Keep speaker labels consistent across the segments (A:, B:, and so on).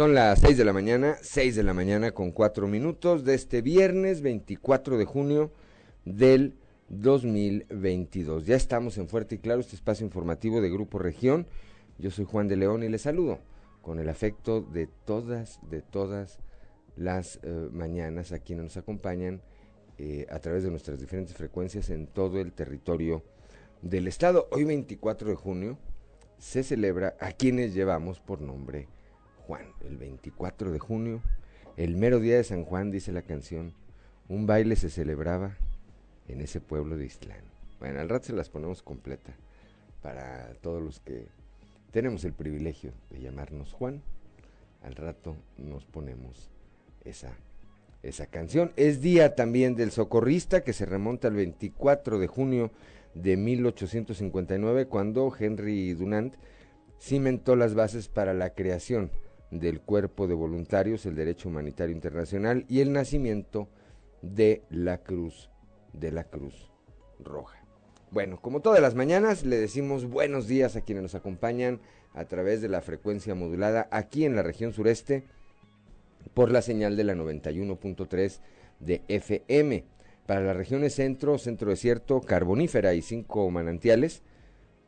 A: Son las 6 de la mañana, 6 de la mañana con 4 minutos de este viernes 24 de junio del 2022. Ya estamos en Fuerte y Claro, este espacio informativo de Grupo Región. Yo soy Juan de León y les saludo con el afecto de todas, de todas las eh, mañanas a quienes nos acompañan eh, a través de nuestras diferentes frecuencias en todo el territorio del estado. Hoy 24 de junio se celebra a quienes llevamos por nombre Juan, el 24 de junio, el mero día de San Juan, dice la canción, un baile se celebraba en ese pueblo de Islán. Bueno, al rato se las ponemos completa para todos los que tenemos el privilegio de llamarnos Juan. Al rato nos ponemos esa, esa canción. Es día también del socorrista que se remonta al 24 de junio de 1859 cuando Henry Dunant cimentó las bases para la creación del Cuerpo de Voluntarios, el Derecho Humanitario Internacional y el nacimiento de la Cruz, de la Cruz Roja. Bueno, como todas las mañanas, le decimos buenos días a quienes nos acompañan a través de la frecuencia modulada aquí en la región sureste por la señal de la 91.3 de FM. Para las regiones centro, centro desierto, carbonífera y cinco manantiales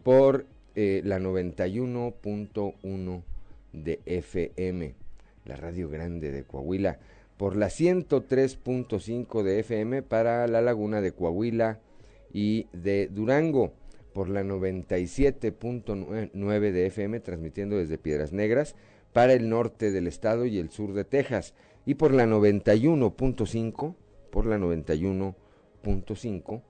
A: por eh, la 91.1 de FM, la radio grande de Coahuila, por la 103.5 de FM para la laguna de Coahuila y de Durango, por la 97.9 de FM transmitiendo desde Piedras Negras para el norte del estado y el sur de Texas, y por la 91.5, por la 91.5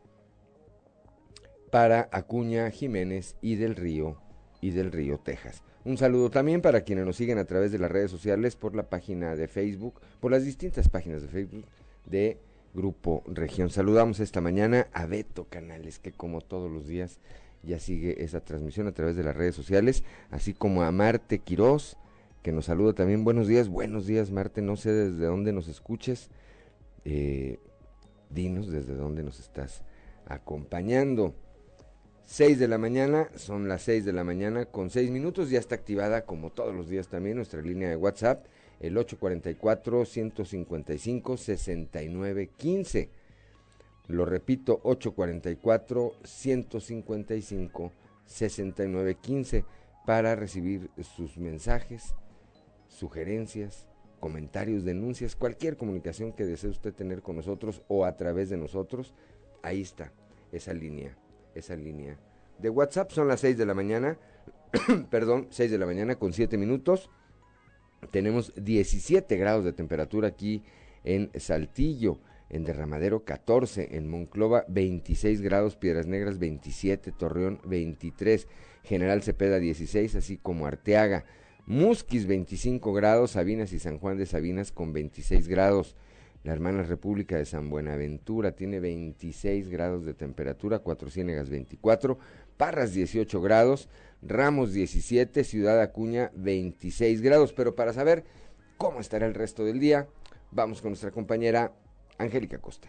A: para Acuña, Jiménez y del Río y del Río, Texas. Un saludo también para quienes nos siguen a través de las redes sociales, por la página de Facebook, por las distintas páginas de Facebook de Grupo Región. Saludamos esta mañana a Beto Canales, que como todos los días ya sigue esa transmisión a través de las redes sociales, así como a Marte Quirós, que nos saluda también. Buenos días, buenos días Marte, no sé desde dónde nos escuches, eh, dinos desde dónde nos estás acompañando. 6 de la mañana, son las 6 de la mañana con 6 minutos, ya está activada como todos los días también nuestra línea de WhatsApp, el 844-155-6915. Lo repito, 844-155-6915 para recibir sus mensajes, sugerencias, comentarios, denuncias, cualquier comunicación que desee usted tener con nosotros o a través de nosotros. Ahí está esa línea esa línea de WhatsApp. Son las 6 de la mañana, perdón, 6 de la mañana con 7 minutos. Tenemos 17 grados de temperatura aquí en Saltillo, en Derramadero 14, en Monclova 26 grados, Piedras Negras 27, Torreón 23, General Cepeda 16, así como Arteaga. Musquis 25 grados, Sabinas y San Juan de Sabinas con 26 grados. La hermana República de San Buenaventura tiene 26 grados de temperatura, Cuatro Ciénegas 24, Parras 18 grados, Ramos 17, Ciudad Acuña 26 grados. Pero para saber cómo estará el resto del día, vamos con nuestra compañera Angélica Costa.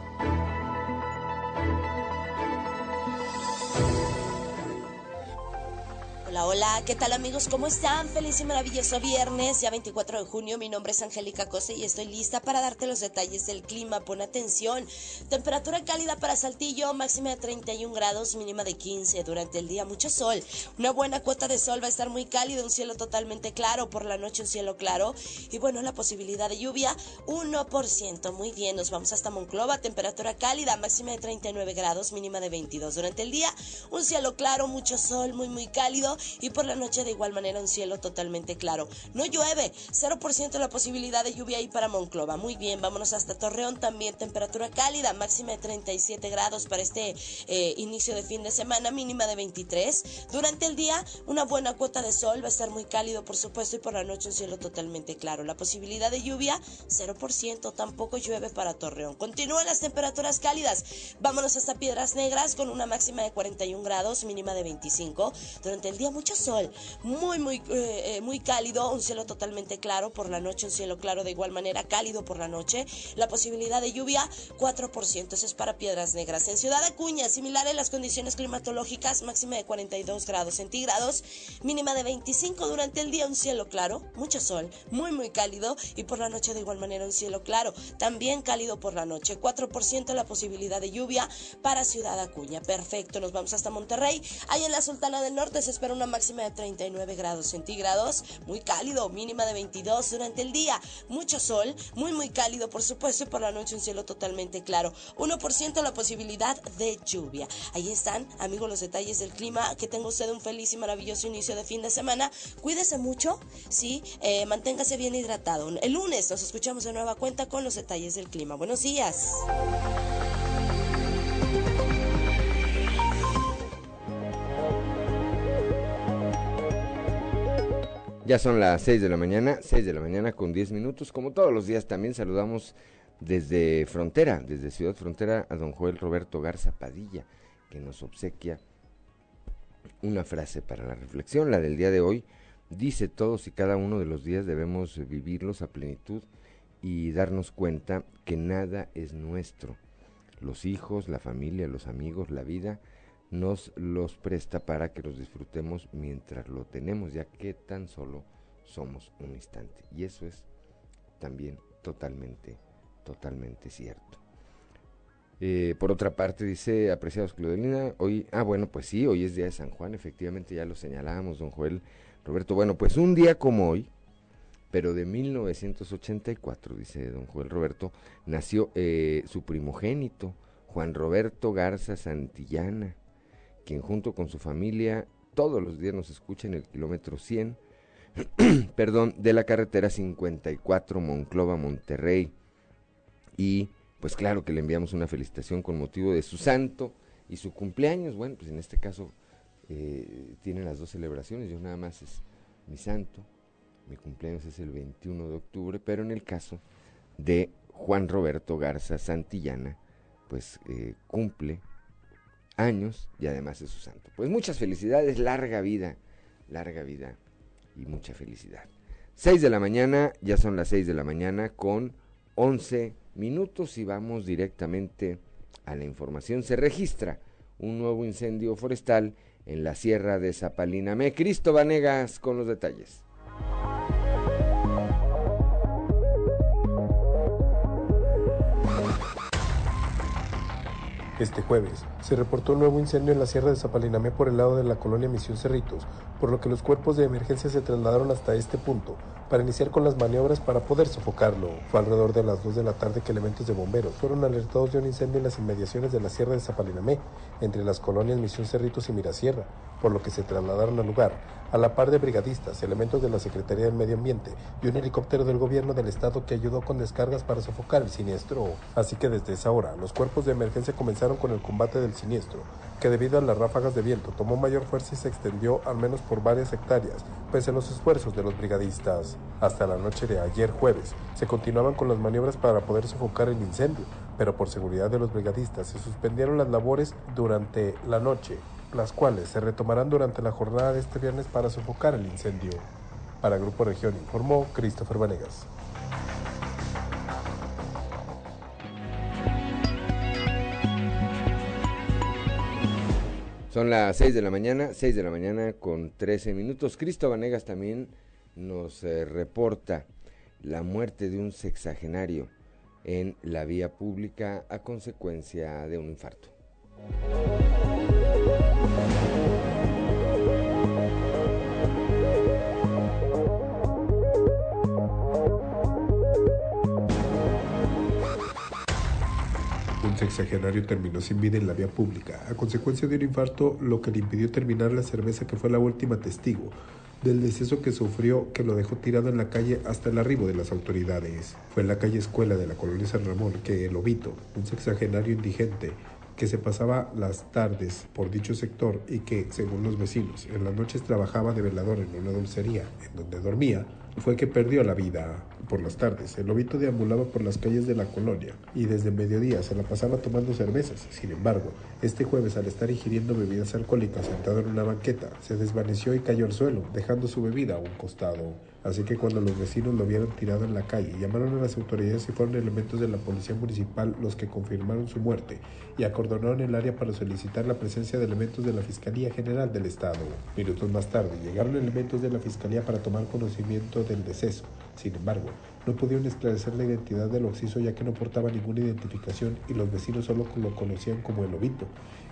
B: Hola, ¿qué tal amigos? ¿Cómo están? Feliz y maravilloso viernes, ya 24 de junio. Mi nombre es Angélica Cose y estoy lista para darte los detalles del clima. Pon atención. Temperatura cálida para Saltillo, máxima de 31 grados, mínima de 15. Durante el día mucho sol. Una buena cuota de sol va a estar muy cálido, un cielo totalmente claro. Por la noche un cielo claro. Y bueno, la posibilidad de lluvia, 1%. Muy bien, nos vamos hasta Monclova. Temperatura cálida, máxima de 39 grados, mínima de 22. Durante el día un cielo claro, mucho sol, muy muy cálido y por la noche de igual manera un cielo totalmente claro. No llueve, 0% la posibilidad de lluvia ahí para Monclova. Muy bien, vámonos hasta Torreón también, temperatura cálida, máxima de 37 grados para este eh, inicio de fin de semana, mínima de 23. Durante el día una buena cuota de sol, va a estar muy cálido por supuesto y por la noche un cielo totalmente claro. La posibilidad de lluvia 0%, tampoco llueve para Torreón. Continúan las temperaturas cálidas. Vámonos hasta Piedras Negras con una máxima de 41 grados, mínima de 25. Durante el día mucho sol, muy, muy, eh, eh, muy cálido, un cielo totalmente claro por la noche, un cielo claro de igual manera, cálido por la noche. La posibilidad de lluvia, 4%, eso es para Piedras Negras. En Ciudad Acuña, similar en las condiciones climatológicas, máxima de 42 grados centígrados, mínima de 25 durante el día, un cielo claro, mucho sol, muy, muy cálido y por la noche de igual manera un cielo claro, también cálido por la noche, 4% la posibilidad de lluvia para Ciudad Acuña. Perfecto, nos vamos hasta Monterrey. Ahí en la Sultana del Norte se espera una máxima de 39 grados centígrados, muy cálido, mínima de 22 durante el día, mucho sol, muy muy cálido por supuesto y por la noche un cielo totalmente claro, 1% la posibilidad de lluvia. Ahí están, amigos, los detalles del clima, que tenga usted un feliz y maravilloso inicio de fin de semana, cuídese mucho, sí, eh, manténgase bien hidratado. El lunes nos escuchamos de nueva cuenta con los detalles del clima. Buenos días.
A: Ya son las 6 de la mañana, 6 de la mañana con 10 minutos. Como todos los días también saludamos desde Frontera, desde Ciudad Frontera, a don Joel Roberto Garza Padilla, que nos obsequia una frase para la reflexión, la del día de hoy. Dice todos y cada uno de los días debemos vivirlos a plenitud y darnos cuenta que nada es nuestro. Los hijos, la familia, los amigos, la vida nos los presta para que los disfrutemos mientras lo tenemos, ya que tan solo somos un instante. Y eso es también totalmente, totalmente cierto. Eh, por otra parte, dice, apreciados Claudelina, hoy, ah, bueno, pues sí, hoy es día de San Juan, efectivamente ya lo señalábamos, don Joel Roberto. Bueno, pues un día como hoy, pero de 1984, dice don Joel Roberto, nació eh, su primogénito, Juan Roberto Garza Santillana, quien junto con su familia todos los días nos escucha en el kilómetro 100, perdón, de la carretera 54 Monclova Monterrey. Y pues claro que le enviamos una felicitación con motivo de su santo y su cumpleaños. Bueno, pues en este caso eh, tienen las dos celebraciones, yo nada más es mi santo, mi cumpleaños es el 21 de octubre, pero en el caso de Juan Roberto Garza Santillana, pues eh, cumple años y además es su santo. Pues muchas felicidades, larga vida, larga vida y mucha felicidad. 6 de la mañana, ya son las 6 de la mañana con 11 minutos y vamos directamente a la información. Se registra un nuevo incendio forestal en la sierra de Zapalinamé. Cristo Vanegas con los detalles.
C: Este jueves se reportó un nuevo incendio en la sierra de Zapalinamé por el lado de la colonia Misión Cerritos, por lo que los cuerpos de emergencia se trasladaron hasta este punto para iniciar con las maniobras para poder sofocarlo. Fue alrededor de las 2 de la tarde que elementos de bomberos fueron alertados de un incendio en las inmediaciones de la Sierra de Zapalinamé, entre las colonias Misión Cerritos y Mirasierra, por lo que se trasladaron al lugar, a la par de brigadistas, elementos de la Secretaría del Medio Ambiente y un helicóptero del gobierno del estado que ayudó con descargas para sofocar el siniestro. Así que desde esa hora, los cuerpos de emergencia comenzaron con el combate del siniestro, que debido a las ráfagas de viento tomó mayor fuerza y se extendió al menos por varias hectáreas, pese a los esfuerzos de los brigadistas. Hasta la noche de ayer jueves, se continuaban con las maniobras para poder sofocar el incendio, pero por seguridad de los brigadistas se suspendieron las labores durante la noche, las cuales se retomarán durante la jornada de este viernes para sofocar el incendio. Para Grupo Región informó Christopher Vanegas.
A: Son las 6 de la mañana, 6 de la mañana con 13 minutos. Cristo Vanegas también nos eh, reporta la muerte de un sexagenario en la vía pública a consecuencia de un infarto.
C: Sexagenario terminó sin vida en la vía pública a consecuencia de un infarto, lo que le impidió terminar la cerveza que fue la última testigo del deceso que sufrió que lo dejó tirado en la calle hasta el arribo de las autoridades. Fue en la calle Escuela de la colonia San Ramón que el Obito, un sexagenario indigente, que se pasaba las tardes por dicho sector y que, según los vecinos, en las noches trabajaba de velador en una dulcería en donde dormía, fue que perdió la vida por las tardes. El lobito deambulaba por las calles de la colonia y desde mediodía se la pasaba tomando cervezas. Sin embargo, este jueves al estar ingiriendo bebidas alcohólicas sentado en una banqueta, se desvaneció y cayó al suelo, dejando su bebida a un costado. Así que cuando los vecinos lo vieron tirado en la calle, llamaron a las autoridades y fueron elementos de la policía municipal los que confirmaron su muerte y acordonaron el área para solicitar la presencia de elementos de la Fiscalía General del Estado. Minutos más tarde llegaron elementos de la Fiscalía para tomar conocimiento del deceso. Sin embargo, no pudieron esclarecer la identidad del occiso ya que no portaba ninguna identificación y los vecinos solo lo conocían como el lobito.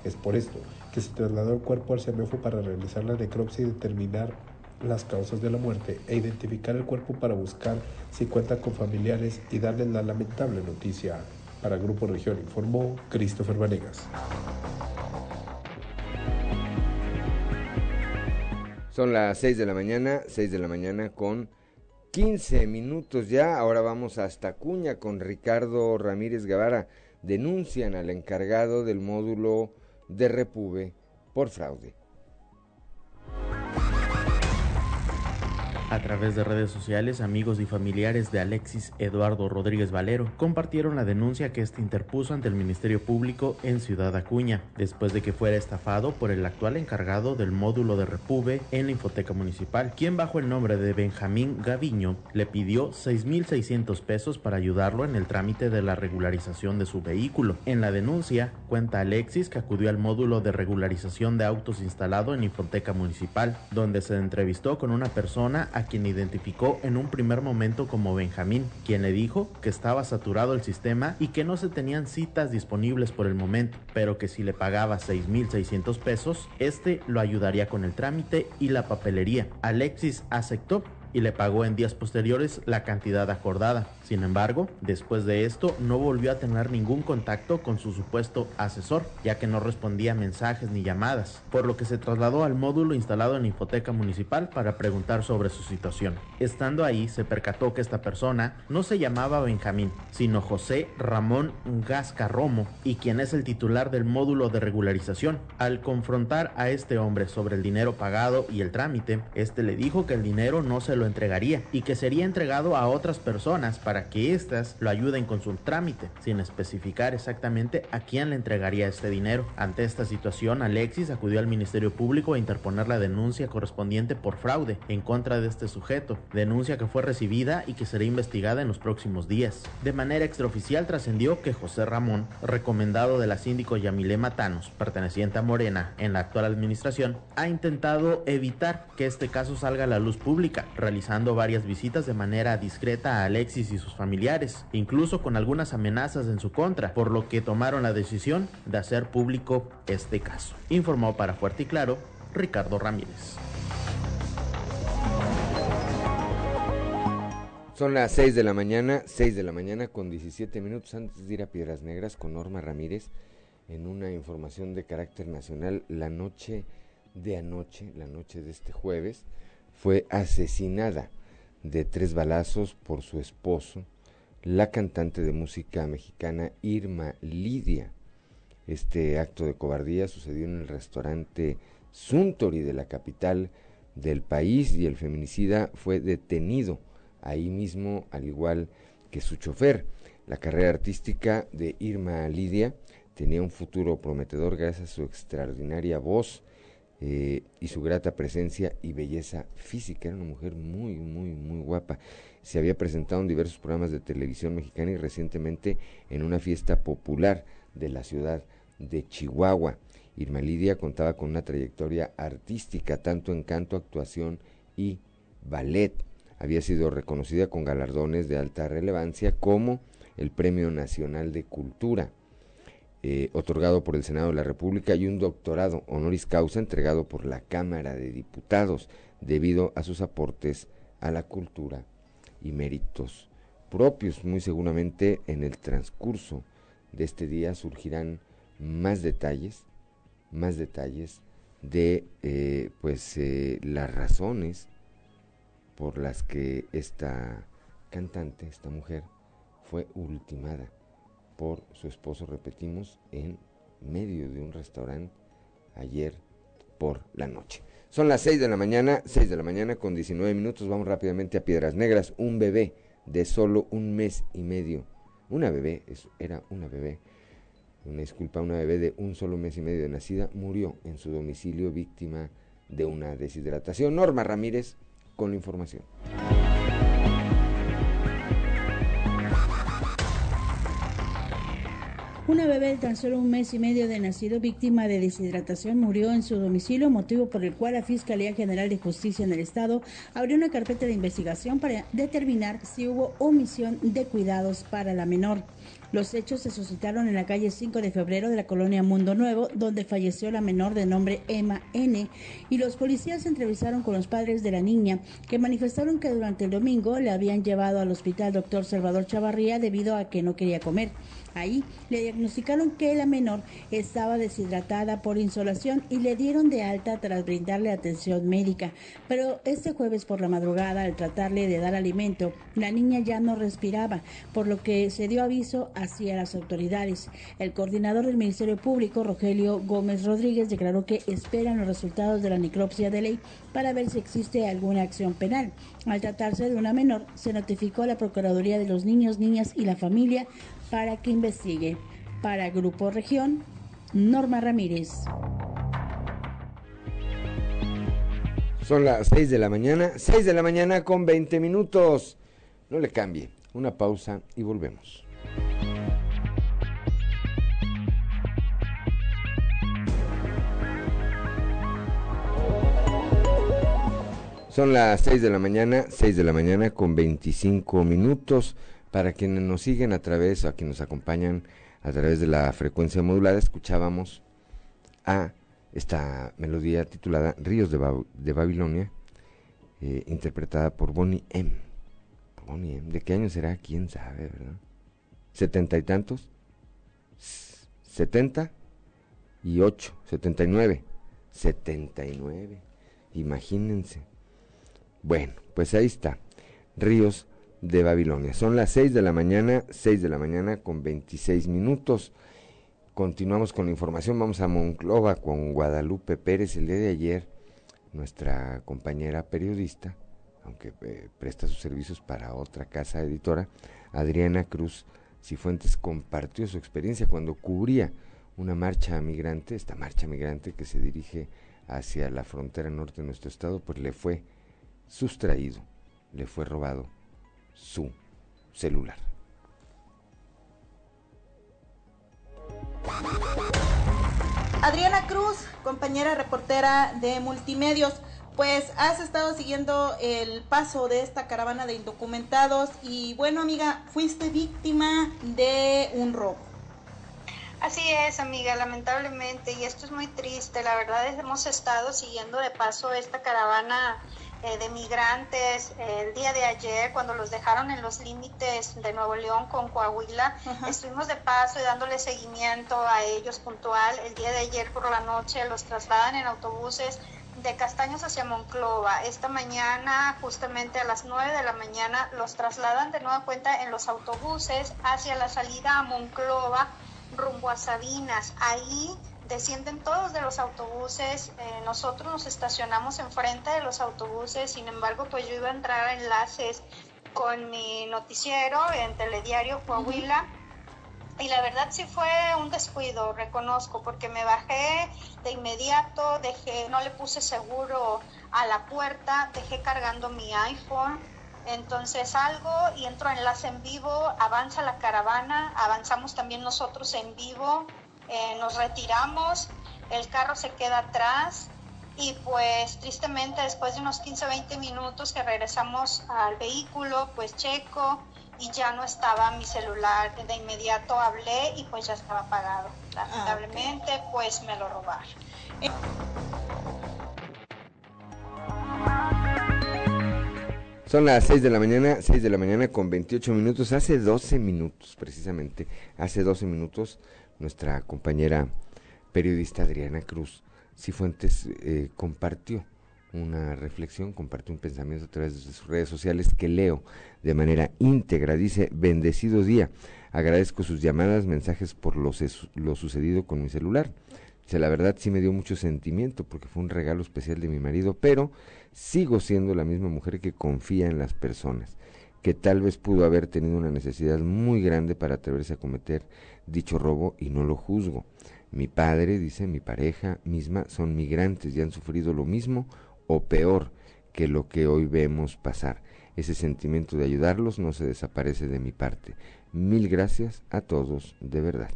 C: Es por esto que se trasladó el cuerpo al CEMEFO para realizar la necropsia y determinar las causas de la muerte e identificar el cuerpo para buscar si cuenta con familiares y darles la lamentable noticia. Para Grupo Región informó Christopher Vanegas.
A: Son las 6 de la mañana, 6 de la mañana con 15 minutos ya. Ahora vamos hasta Cuña con Ricardo Ramírez Guevara. Denuncian al encargado del módulo de Repube por fraude.
D: A través de redes sociales, amigos y familiares de Alexis Eduardo Rodríguez Valero compartieron la denuncia que este interpuso ante el Ministerio Público en Ciudad Acuña, después de que fuera estafado por el actual encargado del módulo de Repube en la Infoteca Municipal, quien bajo el nombre de Benjamín Gaviño le pidió 6.600 pesos para ayudarlo en el trámite de la regularización de su vehículo. En la denuncia, cuenta Alexis que acudió al módulo de regularización de autos instalado en Infoteca Municipal, donde se entrevistó con una persona quien identificó en un primer momento como Benjamín, quien le dijo que estaba saturado el sistema y que no se tenían citas disponibles por el momento, pero que si le pagaba 6.600 pesos, este lo ayudaría con el trámite y la papelería. Alexis aceptó y le pagó en días posteriores la cantidad acordada. Sin embargo, después de esto no volvió a tener ningún contacto con su supuesto asesor, ya que no respondía mensajes ni llamadas, por lo que se trasladó al módulo instalado en la hipoteca municipal para preguntar sobre su situación. Estando ahí, se percató que esta persona no se llamaba Benjamín, sino José Ramón Gasca Romo, y quien es el titular del módulo de regularización. Al confrontar a este hombre sobre el dinero pagado y el trámite, este le dijo que el dinero no se lo entregaría y que sería entregado a otras personas para que éstas lo ayuden con su trámite, sin especificar exactamente a quién le entregaría este dinero. Ante esta situación, Alexis acudió al Ministerio Público a interponer la denuncia correspondiente por fraude en contra de este sujeto, denuncia que fue recibida y que será investigada en los próximos días. De manera extraoficial trascendió que José Ramón, recomendado de la síndico Yamile Matanos, perteneciente a Morena en la actual administración, ha intentado evitar que este caso salga a la luz pública, realizando varias visitas de manera discreta a Alexis y sus familiares, incluso con algunas amenazas en su contra, por lo que tomaron la decisión de hacer público este caso. Informó para Fuerte y Claro Ricardo Ramírez.
A: Son las 6 de la mañana, 6 de la mañana con 17 minutos antes de ir a Piedras Negras con Norma Ramírez en una información de carácter nacional. La noche de anoche, la noche de este jueves, fue asesinada de tres balazos por su esposo, la cantante de música mexicana Irma Lidia. Este acto de cobardía sucedió en el restaurante Suntory de la capital del país y el feminicida fue detenido ahí mismo, al igual que su chofer. La carrera artística de Irma Lidia tenía un futuro prometedor gracias a su extraordinaria voz eh, y su grata presencia y belleza física. Era una mujer muy, muy, muy guapa. Se había presentado en diversos programas de televisión mexicana y recientemente en una fiesta popular de la ciudad de Chihuahua. Irma Lidia contaba con una trayectoria artística, tanto en canto, actuación y ballet. Había sido reconocida con galardones de alta relevancia como el Premio Nacional de Cultura, eh, otorgado por el Senado de la República, y un doctorado honoris causa entregado por la Cámara de Diputados, debido a sus aportes a la cultura y méritos propios. Muy seguramente en el transcurso de este día surgirán más detalles, más detalles de eh, pues eh, las razones por las que esta cantante, esta mujer, fue ultimada por su esposo, repetimos, en medio de un restaurante ayer por la noche. Son las 6 de la mañana, 6 de la mañana con 19 minutos, vamos rápidamente a Piedras Negras, un bebé de solo un mes y medio, una bebé, era una bebé, una disculpa, una bebé de un solo mes y medio de nacida, murió en su domicilio víctima de una deshidratación. Norma Ramírez con la información.
E: Una bebé de tan solo un mes y medio de nacido víctima de deshidratación murió en su domicilio, motivo por el cual la Fiscalía General de Justicia en el Estado abrió una carpeta de investigación para determinar si hubo omisión de cuidados para la menor. Los hechos se suscitaron en la calle 5 de febrero de la colonia Mundo Nuevo, donde falleció la menor de nombre Emma N. Y los policías se entrevistaron con los padres de la niña, que manifestaron que durante el domingo le habían llevado al hospital doctor Salvador Chavarría debido a que no quería comer. Ahí le diagnosticaron que la menor estaba deshidratada por insolación y le dieron de alta tras brindarle atención médica. Pero este jueves por la madrugada, al tratarle de dar alimento, la niña ya no respiraba, por lo que se dio aviso hacia las autoridades. El coordinador del Ministerio Público, Rogelio Gómez Rodríguez, declaró que esperan los resultados de la necropsia de ley para ver si existe alguna acción penal. Al tratarse de una menor, se notificó a la Procuraduría de los Niños, Niñas y la Familia para que investigue. Para Grupo Región, Norma Ramírez.
A: Son las 6 de la mañana, 6 de la mañana con 20 minutos. No le cambie, una pausa y volvemos. Son las 6 de la mañana, 6 de la mañana con 25 minutos. Para quienes nos siguen a través, o a quienes nos acompañan a través de la frecuencia modulada, escuchábamos a esta melodía titulada Ríos de, Babilonia, eh, interpretada por Bonnie M. Bonnie M. ¿De qué año será? ¿Quién sabe, verdad? ¿Setenta y tantos? ¿Setenta? Y ocho, setenta y nueve. Setenta y nueve. Imagínense. Bueno, pues ahí está. Ríos de Babilonia. Son las 6 de la mañana, 6 de la mañana con 26 minutos. Continuamos con la información, vamos a Monclova con Guadalupe Pérez. El día de ayer, nuestra compañera periodista, aunque eh, presta sus servicios para otra casa editora, Adriana Cruz Cifuentes compartió su experiencia cuando cubría una marcha migrante, esta marcha migrante que se dirige hacia la frontera norte de nuestro estado, pues le fue sustraído, le fue robado su celular.
F: Adriana Cruz, compañera reportera de Multimedios, pues has estado siguiendo el paso de esta caravana de indocumentados y bueno amiga, fuiste víctima de un robo.
G: Así es, amiga, lamentablemente, y esto es muy triste. La verdad es hemos estado siguiendo de paso esta caravana eh, de migrantes el día de ayer cuando los dejaron en los límites de Nuevo León con Coahuila. Estuvimos de paso y dándole seguimiento a ellos puntual. El día de ayer por la noche los trasladan en autobuses de Castaños hacia Monclova. Esta mañana, justamente a las 9 de la mañana, los trasladan de nueva cuenta en los autobuses hacia la salida a Monclova rumbo a Sabinas. Ahí descienden todos de los autobuses, eh, nosotros nos estacionamos enfrente de los autobuses, sin embargo, pues yo iba a entrar a enlaces con mi noticiero en Telediario Coahuila. Y la verdad sí fue un descuido, reconozco, porque me bajé de inmediato, dejé, no le puse seguro a la puerta, dejé cargando mi iPhone, entonces salgo y entro a enlace en vivo, avanza la caravana, avanzamos también nosotros en vivo, eh, nos retiramos, el carro se queda atrás y pues tristemente después de unos 15 20 minutos que regresamos al vehículo, pues checo y ya no estaba mi celular. De inmediato hablé y pues ya estaba apagado. Ah, Lamentablemente pues me lo robaron.
A: Son las 6 de la mañana, 6 de la mañana con 28 minutos. Hace 12 minutos, precisamente, hace 12 minutos nuestra compañera periodista Adriana Cruz Cifuentes eh, compartió una reflexión, compartió un pensamiento a través de sus redes sociales que leo de manera íntegra. Dice, bendecido día, agradezco sus llamadas, mensajes por lo, lo sucedido con mi celular. Dice, la verdad sí me dio mucho sentimiento porque fue un regalo especial de mi marido, pero sigo siendo la misma mujer que confía en las personas, que tal vez pudo haber tenido una necesidad muy grande para atreverse a cometer dicho robo y no lo juzgo. Mi padre, dice, mi pareja misma son migrantes y han sufrido lo mismo o peor que lo que hoy vemos pasar. Ese sentimiento de ayudarlos no se desaparece de mi parte. Mil gracias a todos, de verdad.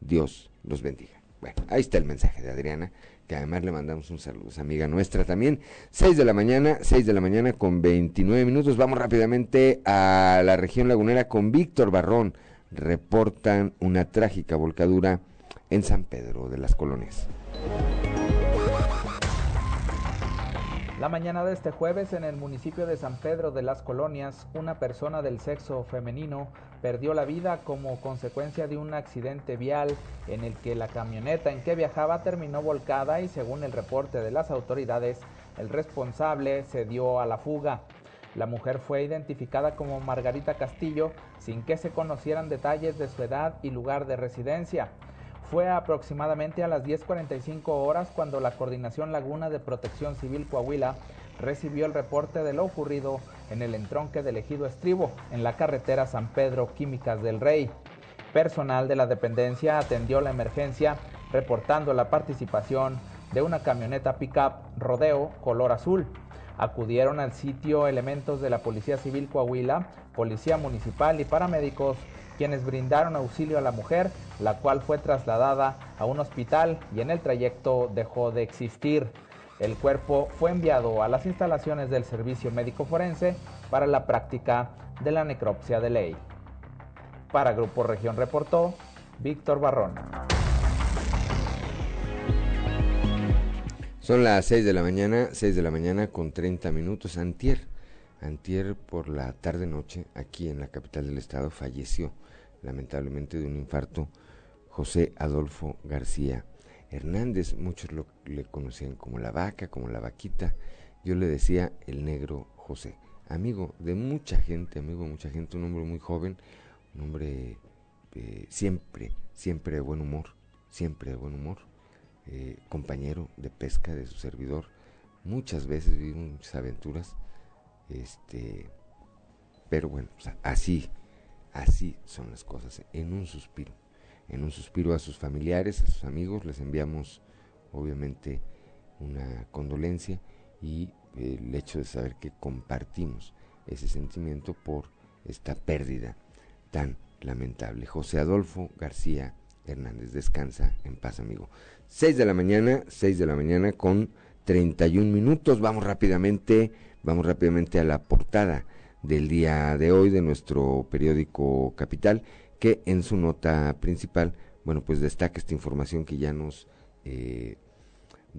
A: Dios los bendiga. Bueno, ahí está el mensaje de Adriana, que además le mandamos un saludo, amiga nuestra también. 6 de la mañana, 6 de la mañana con 29 minutos. Vamos rápidamente a la región lagunera con Víctor Barrón reportan una trágica volcadura en San Pedro de las Colonias.
H: La mañana de este jueves en el municipio de San Pedro de las Colonias, una persona del sexo femenino perdió la vida como consecuencia de un accidente vial en el que la camioneta en que viajaba terminó volcada y según el reporte de las autoridades, el responsable se dio a la fuga. La mujer fue identificada como Margarita Castillo sin que se conocieran detalles de su edad y lugar de residencia. Fue aproximadamente a las 10.45 horas cuando la Coordinación Laguna de Protección Civil Coahuila recibió el reporte de lo ocurrido en el entronque del ejido Estribo, en la carretera San Pedro Químicas del Rey. Personal de la dependencia atendió la emergencia reportando la participación de una camioneta pickup rodeo color azul. Acudieron al sitio elementos de la Policía Civil Coahuila, Policía Municipal y paramédicos, quienes brindaron auxilio a la mujer, la cual fue trasladada a un hospital y en el trayecto dejó de existir. El cuerpo fue enviado a las instalaciones del Servicio Médico Forense para la práctica de la necropsia de ley. Para Grupo Región reportó Víctor Barrón.
A: Son las 6 de la mañana, 6 de la mañana con 30 minutos. Antier, antier por la tarde-noche, aquí en la capital del estado, falleció lamentablemente de un infarto José Adolfo García Hernández. Muchos lo, le conocían como la vaca, como la vaquita. Yo le decía el negro José. Amigo de mucha gente, amigo de mucha gente, un hombre muy joven, un hombre eh, siempre, siempre de buen humor, siempre de buen humor eh, compañero de pesca de su servidor. Muchas veces vivimos muchas aventuras. Este, pero bueno, así, así son las cosas. En un suspiro, en un suspiro a sus familiares, a sus amigos, les enviamos obviamente una condolencia y el hecho de saber que compartimos ese sentimiento por esta pérdida tan lamentable. José Adolfo García Hernández, descansa en paz, amigo. 6 de la mañana, 6 de la mañana con 31 minutos. Vamos rápidamente, vamos rápidamente a la portada del día de hoy de nuestro periódico Capital, que en su nota principal, bueno, pues destaca esta información que ya nos, eh,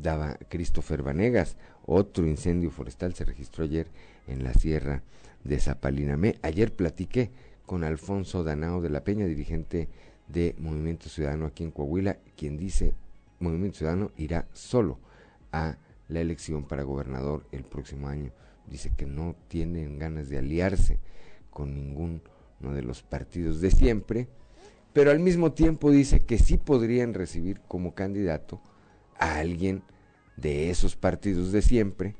A: daba Christopher Vanegas. Otro incendio forestal se registró ayer en la sierra de Zapalinamé. Ayer platiqué con Alfonso Danao de la Peña, dirigente de Movimiento Ciudadano aquí en Coahuila, quien dice Movimiento Ciudadano irá solo a la elección para gobernador el próximo año. Dice que no tienen ganas de aliarse con ninguno de los partidos de siempre, pero al mismo tiempo dice que sí podrían recibir como candidato a alguien de esos partidos de siempre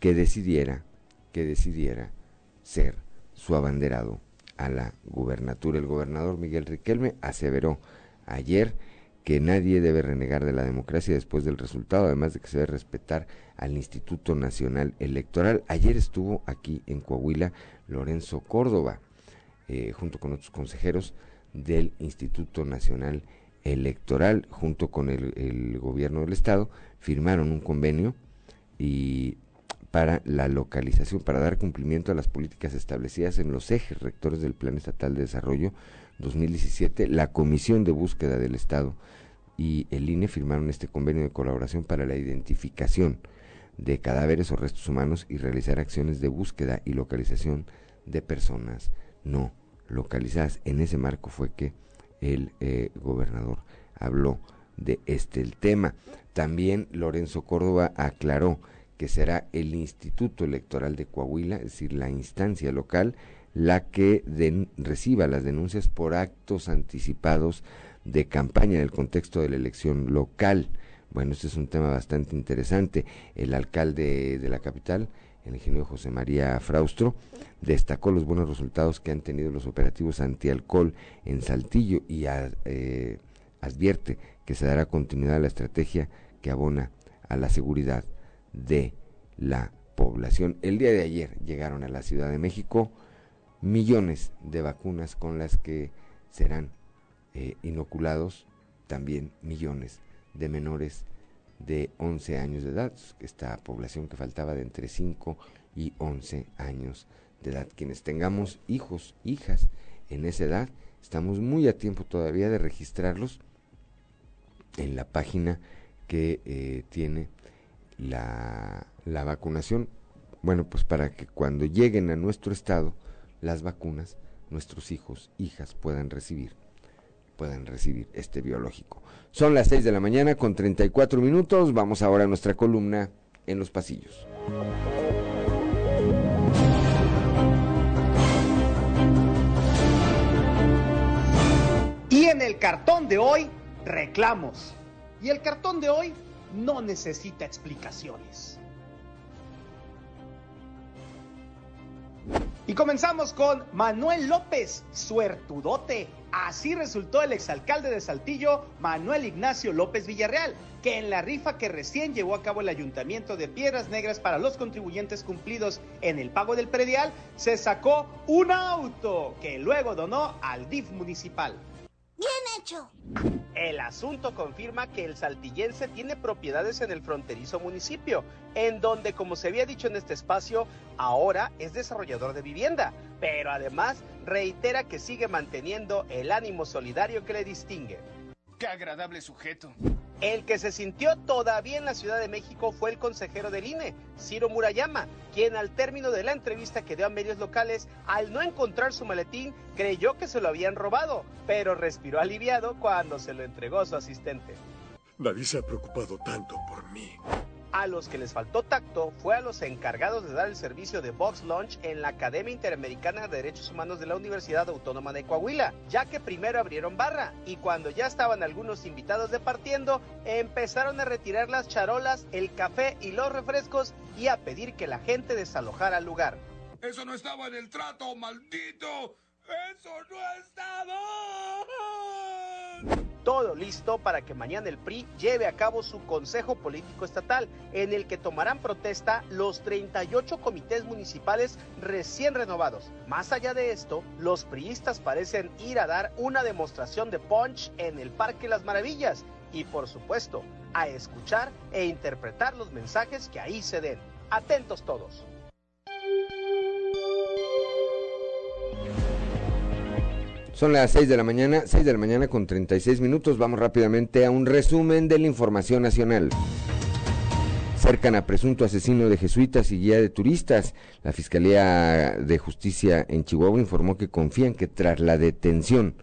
A: que decidiera, que decidiera ser su abanderado a la gubernatura. El gobernador Miguel Riquelme aseveró ayer que nadie debe renegar de la democracia después del resultado, además de que se debe respetar al Instituto Nacional Electoral. Ayer estuvo aquí en Coahuila Lorenzo Córdoba, eh, junto con otros consejeros del Instituto Nacional Electoral, junto con el, el gobierno del Estado, firmaron un convenio y para la localización, para dar cumplimiento a las políticas establecidas en los ejes rectores del Plan Estatal de Desarrollo 2017, la Comisión de Búsqueda del Estado y el INE firmaron este convenio de colaboración para la identificación de cadáveres o restos humanos y realizar acciones de búsqueda y localización de personas no localizadas. En ese marco fue que el eh, gobernador habló de este el tema. También Lorenzo Córdoba aclaró que será el Instituto Electoral de Coahuila, es decir, la instancia local, la que reciba las denuncias por actos anticipados de campaña en el contexto de la elección local. Bueno, este es un tema bastante interesante. El alcalde de la capital, el ingeniero José María Fraustro, destacó los buenos resultados que han tenido los operativos antialcohol en Saltillo y eh, advierte que se dará continuidad a la estrategia que abona a la seguridad de la población. El día de ayer llegaron a la Ciudad de México millones de vacunas con las que serán eh, inoculados también millones de menores de 11 años de edad, esta población que faltaba de entre 5 y 11 años de edad. Quienes tengamos hijos, hijas en esa edad, estamos muy a tiempo todavía de registrarlos en la página que eh, tiene la, la vacunación, bueno, pues para que cuando lleguen a nuestro estado las vacunas, nuestros hijos, hijas puedan recibir, puedan recibir este biológico. Son las 6 de la mañana con 34 minutos, vamos ahora a nuestra columna en los pasillos.
I: Y en el cartón de hoy, reclamos. Y el cartón de hoy no necesita explicaciones. Y comenzamos con Manuel López, suertudote. Así resultó el exalcalde de Saltillo, Manuel Ignacio López Villarreal, que en la rifa que recién llevó a cabo el ayuntamiento de Piedras Negras para los contribuyentes cumplidos en el pago del predial, se sacó un auto que luego donó al DIF municipal.
J: Bien hecho.
I: El asunto confirma que el saltillense tiene propiedades en el fronterizo municipio, en donde, como se había dicho en este espacio, ahora es desarrollador de vivienda, pero además reitera que sigue manteniendo el ánimo solidario que le distingue.
K: ¡Qué agradable sujeto!
I: El que se sintió todavía en la Ciudad de México fue el consejero del INE, Ciro Murayama, quien al término de la entrevista que dio a medios locales, al no encontrar su maletín, creyó que se lo habían robado, pero respiró aliviado cuando se lo entregó a su asistente.
K: Nadie se ha preocupado tanto por mí.
I: A los que les faltó tacto fue a los encargados de dar el servicio de Box Lunch en la Academia Interamericana de Derechos Humanos de la Universidad Autónoma de Coahuila, ya que primero abrieron barra y cuando ya estaban algunos invitados departiendo, empezaron a retirar las charolas, el café y los refrescos y a pedir que la gente desalojara el lugar.
K: Eso no estaba en el trato, maldito. Eso no estaba
I: todo listo para que mañana el PRI lleve a cabo su Consejo Político Estatal, en el que tomarán protesta los 38 comités municipales recién renovados. Más allá de esto, los priistas parecen ir a dar una demostración de punch en el Parque Las Maravillas y, por supuesto, a escuchar e interpretar los mensajes que ahí se den. Atentos todos.
A: Son las 6 de la mañana, 6 de la mañana con 36 minutos. Vamos rápidamente a un resumen de la información nacional. Cercan a presunto asesino de jesuitas y guía de turistas. La Fiscalía de Justicia en Chihuahua informó que confían que tras la detención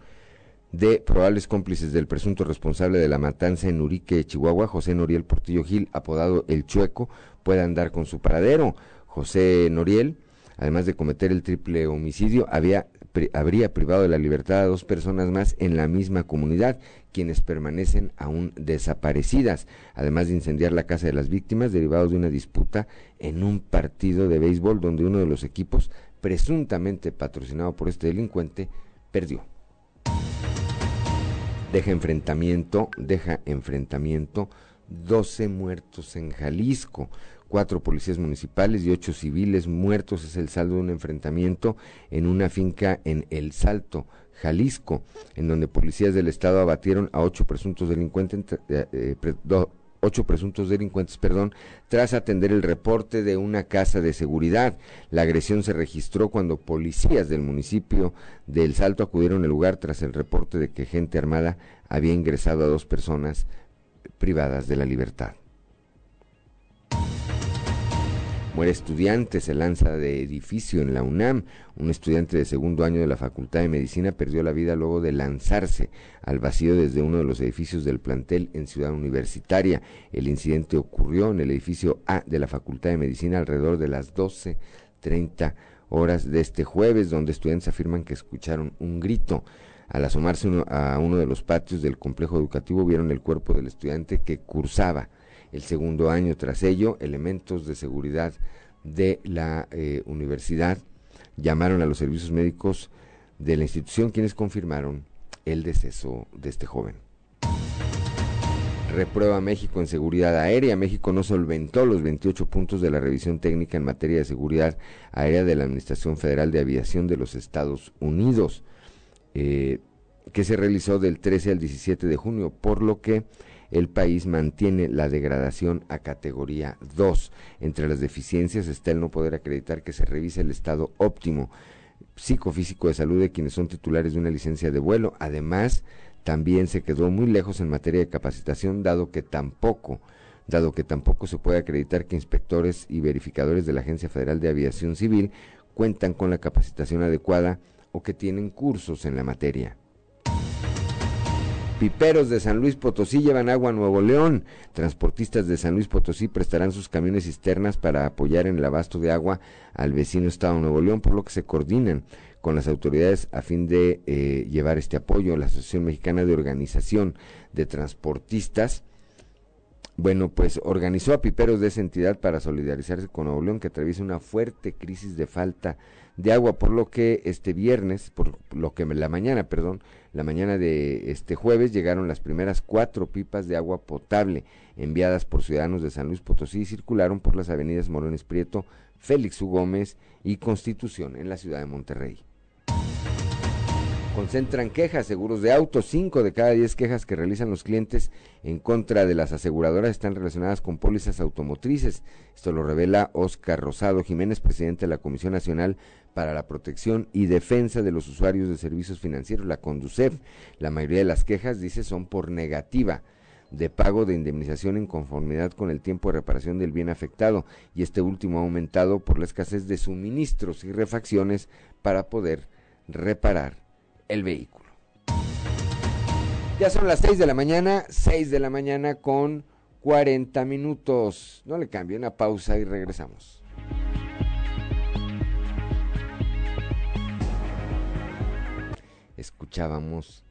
A: de probables cómplices del presunto responsable de la matanza en Urique, Chihuahua, José Noriel Portillo Gil, apodado El Chueco, pueda andar con su paradero. José Noriel, además de cometer el triple homicidio, había, habría privado de la libertad a dos personas más en la misma comunidad, quienes permanecen aún desaparecidas, además de incendiar la casa de las víctimas derivado de una disputa en un partido de béisbol donde uno de los equipos, presuntamente patrocinado por este delincuente, perdió. Deja enfrentamiento, deja enfrentamiento, 12 muertos en Jalisco cuatro policías municipales y ocho civiles muertos es el saldo de un enfrentamiento en una finca en El Salto, Jalisco, en donde policías del estado abatieron a ocho presuntos delincuentes, eh, eh, ocho presuntos delincuentes, perdón, tras atender el reporte de una casa de seguridad. La agresión se registró cuando policías del municipio de El Salto acudieron al lugar tras el reporte de que gente armada había ingresado a dos personas privadas de la libertad. Muere estudiante, se lanza de edificio en la UNAM. Un estudiante de segundo año de la Facultad de Medicina perdió la vida luego de lanzarse al vacío desde uno de los edificios del plantel en Ciudad Universitaria. El incidente ocurrió en el edificio A de la Facultad de Medicina alrededor de las 12.30 horas de este jueves, donde estudiantes afirman que escucharon un grito. Al asomarse a uno de los patios del complejo educativo vieron el cuerpo del estudiante que cursaba el segundo año. Tras ello, elementos de seguridad de la eh, universidad llamaron a los servicios médicos de la institución quienes confirmaron el deceso de este joven. Reprueba México en seguridad aérea. México no solventó los 28 puntos de la revisión técnica en materia de seguridad aérea de la Administración Federal de Aviación de los Estados Unidos, eh, que se realizó del 13 al 17 de junio, por lo que el país mantiene la degradación a categoría 2. Entre las deficiencias está el no poder acreditar que se revise el estado óptimo psicofísico de salud de quienes son titulares de una licencia de vuelo. Además, también se quedó muy lejos en materia de capacitación, dado que tampoco dado que tampoco se puede acreditar que inspectores y verificadores de la Agencia Federal de Aviación Civil cuentan con la capacitación adecuada o que tienen cursos en la materia. Piperos de San Luis Potosí llevan agua a Nuevo León. Transportistas de San Luis Potosí prestarán sus camiones cisternas para apoyar en el abasto de agua al vecino estado de Nuevo León, por lo que se coordinan con las autoridades a fin de eh, llevar este apoyo. La Asociación Mexicana de Organización de Transportistas, bueno, pues organizó a piperos de esa entidad para solidarizarse con Nuevo León, que atraviesa una fuerte crisis de falta de agua, por lo que este viernes, por lo que la mañana, perdón, la mañana de este jueves llegaron las primeras cuatro pipas de agua potable enviadas por ciudadanos de San Luis Potosí y circularon por las avenidas Morones Prieto, Félix U. Gómez y Constitución en la ciudad de Monterrey. Concentran quejas, seguros de autos. Cinco de cada diez quejas que realizan los clientes en contra de las aseguradoras están relacionadas con pólizas automotrices. Esto lo revela Oscar Rosado Jiménez, presidente de la Comisión Nacional para la Protección y Defensa de los Usuarios de Servicios Financieros, la CONDUCEF. La mayoría de las quejas, dice, son por negativa de pago de indemnización en conformidad con el tiempo de reparación del bien afectado y este último ha aumentado por la escasez de suministros y refacciones para poder reparar el vehículo. Ya son las 6 de la mañana, 6 de la mañana con 40 minutos. No le cambien una pausa y regresamos. Escuchábamos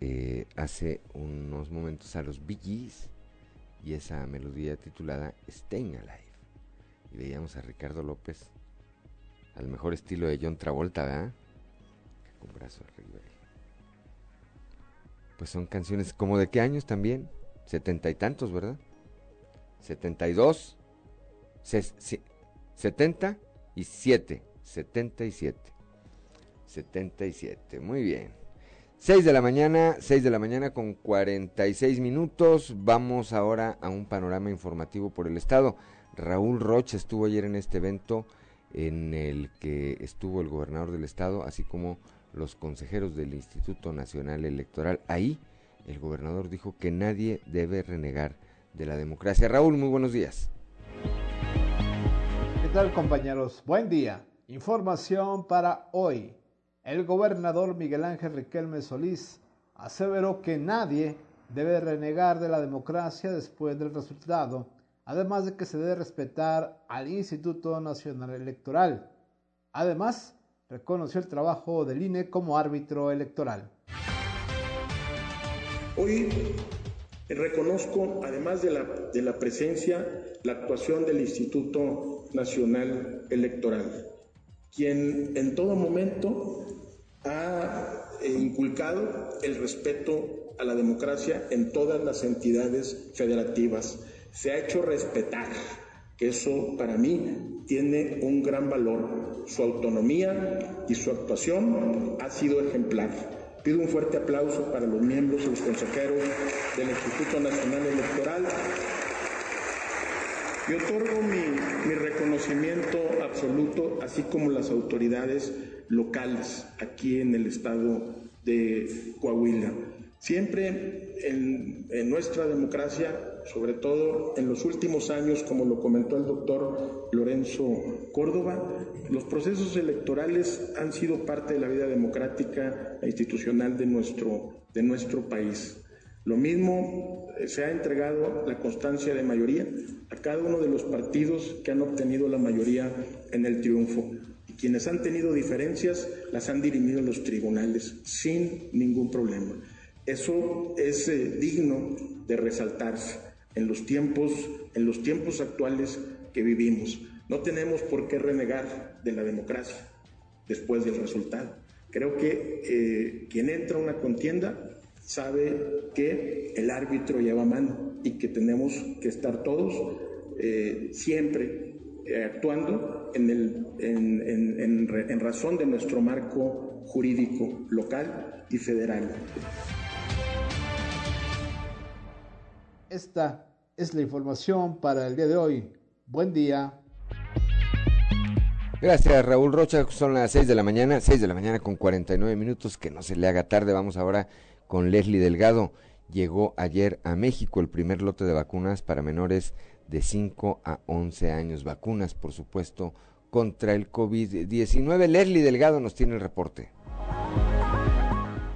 A: eh, hace unos momentos a los Bee y esa melodía titulada Staying Alive. Y veíamos a Ricardo López al mejor estilo de John Travolta, ¿verdad? Con brazo arriba. Pues son canciones como de qué años también? Setenta y tantos, ¿verdad? Setenta y dos, setenta y siete, setenta y siete, setenta y siete, muy bien. Seis de la mañana, seis de la mañana con cuarenta y seis minutos. Vamos ahora a un panorama informativo por el estado. Raúl Rocha estuvo ayer en este evento en el que estuvo el gobernador del estado, así como los consejeros del Instituto Nacional Electoral. Ahí el gobernador dijo que nadie debe renegar de la democracia. Raúl, muy buenos días.
J: tal compañeros? Buen día. Información para hoy. El gobernador Miguel Ángel Riquelme Solís aseveró que nadie debe renegar de la democracia después del resultado, además de que se debe respetar al Instituto Nacional Electoral. Además, reconoció el trabajo del INE como árbitro electoral.
L: Hoy reconozco, además de la, de la presencia, la actuación del Instituto Nacional Electoral, quien en todo momento ha inculcado el respeto a la democracia en todas las entidades federativas. Se ha hecho respetar, eso para mí tiene un gran valor. Su autonomía y su actuación ha sido ejemplar. Pido un fuerte aplauso para los miembros y los consejeros del Instituto Nacional Electoral y otorgo mi, mi, reconocimiento absoluto, así como las autoridades locales aquí en el estado de Coahuila. Siempre en, nuestra democracia, sobre todo en los últimos años, como lo comentó el doctor Lorenzo Córdoba, los procesos electorales han sido parte de la vida democrática e institucional de nuestro, de nuestro país. Lo mismo se ha entregado la constancia de mayoría a cada uno de los partidos que han obtenido la mayoría en el triunfo. Y quienes han tenido diferencias las han dirimido en los tribunales sin ningún problema. Eso es eh, digno de resaltarse en los tiempos, en los tiempos actuales que vivimos. No tenemos por qué renegar de la democracia después del resultado. Creo que eh, quien entra a una contienda sabe que el árbitro lleva mano y que tenemos que estar todos eh, siempre eh, actuando en, el, en, en, en razón de nuestro marco jurídico local y federal.
J: Esta es la información para el día de hoy. Buen día.
A: Gracias Raúl Rocha, son las 6 de la mañana, 6 de la mañana con 49 minutos, que no se le haga tarde, vamos ahora con Leslie Delgado. Llegó ayer a México el primer lote de vacunas para menores de 5 a 11 años. Vacunas, por supuesto, contra el COVID-19. Leslie Delgado nos tiene el reporte.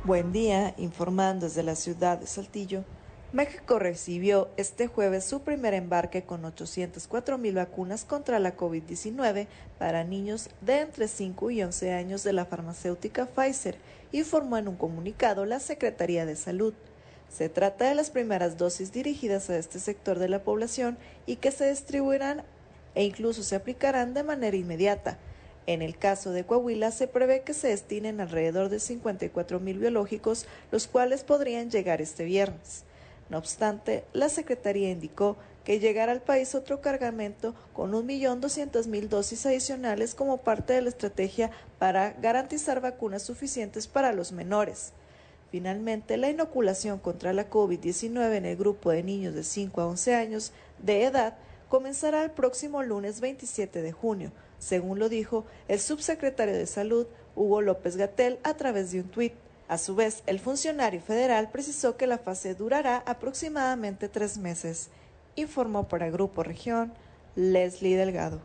M: Buen día, informando desde la ciudad de Saltillo. México recibió este jueves su primer embarque con 804 mil vacunas contra la COVID-19 para niños de entre 5 y 11 años de la farmacéutica Pfizer, informó en un comunicado la Secretaría de Salud. Se trata de las primeras dosis dirigidas a este sector de la población y que se distribuirán e incluso se aplicarán de manera inmediata. En el caso de Coahuila se prevé que se destinen alrededor de 54 mil biológicos, los cuales podrían llegar este viernes. No obstante, la Secretaría indicó que llegará al país otro cargamento con 1.200.000 dosis adicionales como parte de la estrategia para garantizar vacunas suficientes para los menores. Finalmente, la inoculación contra la COVID-19 en el grupo de niños de 5 a 11 años de edad comenzará el próximo lunes 27 de junio, según lo dijo el subsecretario de Salud, Hugo López Gatel, a través de un tuit. A su vez, el funcionario federal precisó que la fase durará aproximadamente tres meses. Informó para Grupo Región Leslie Delgado.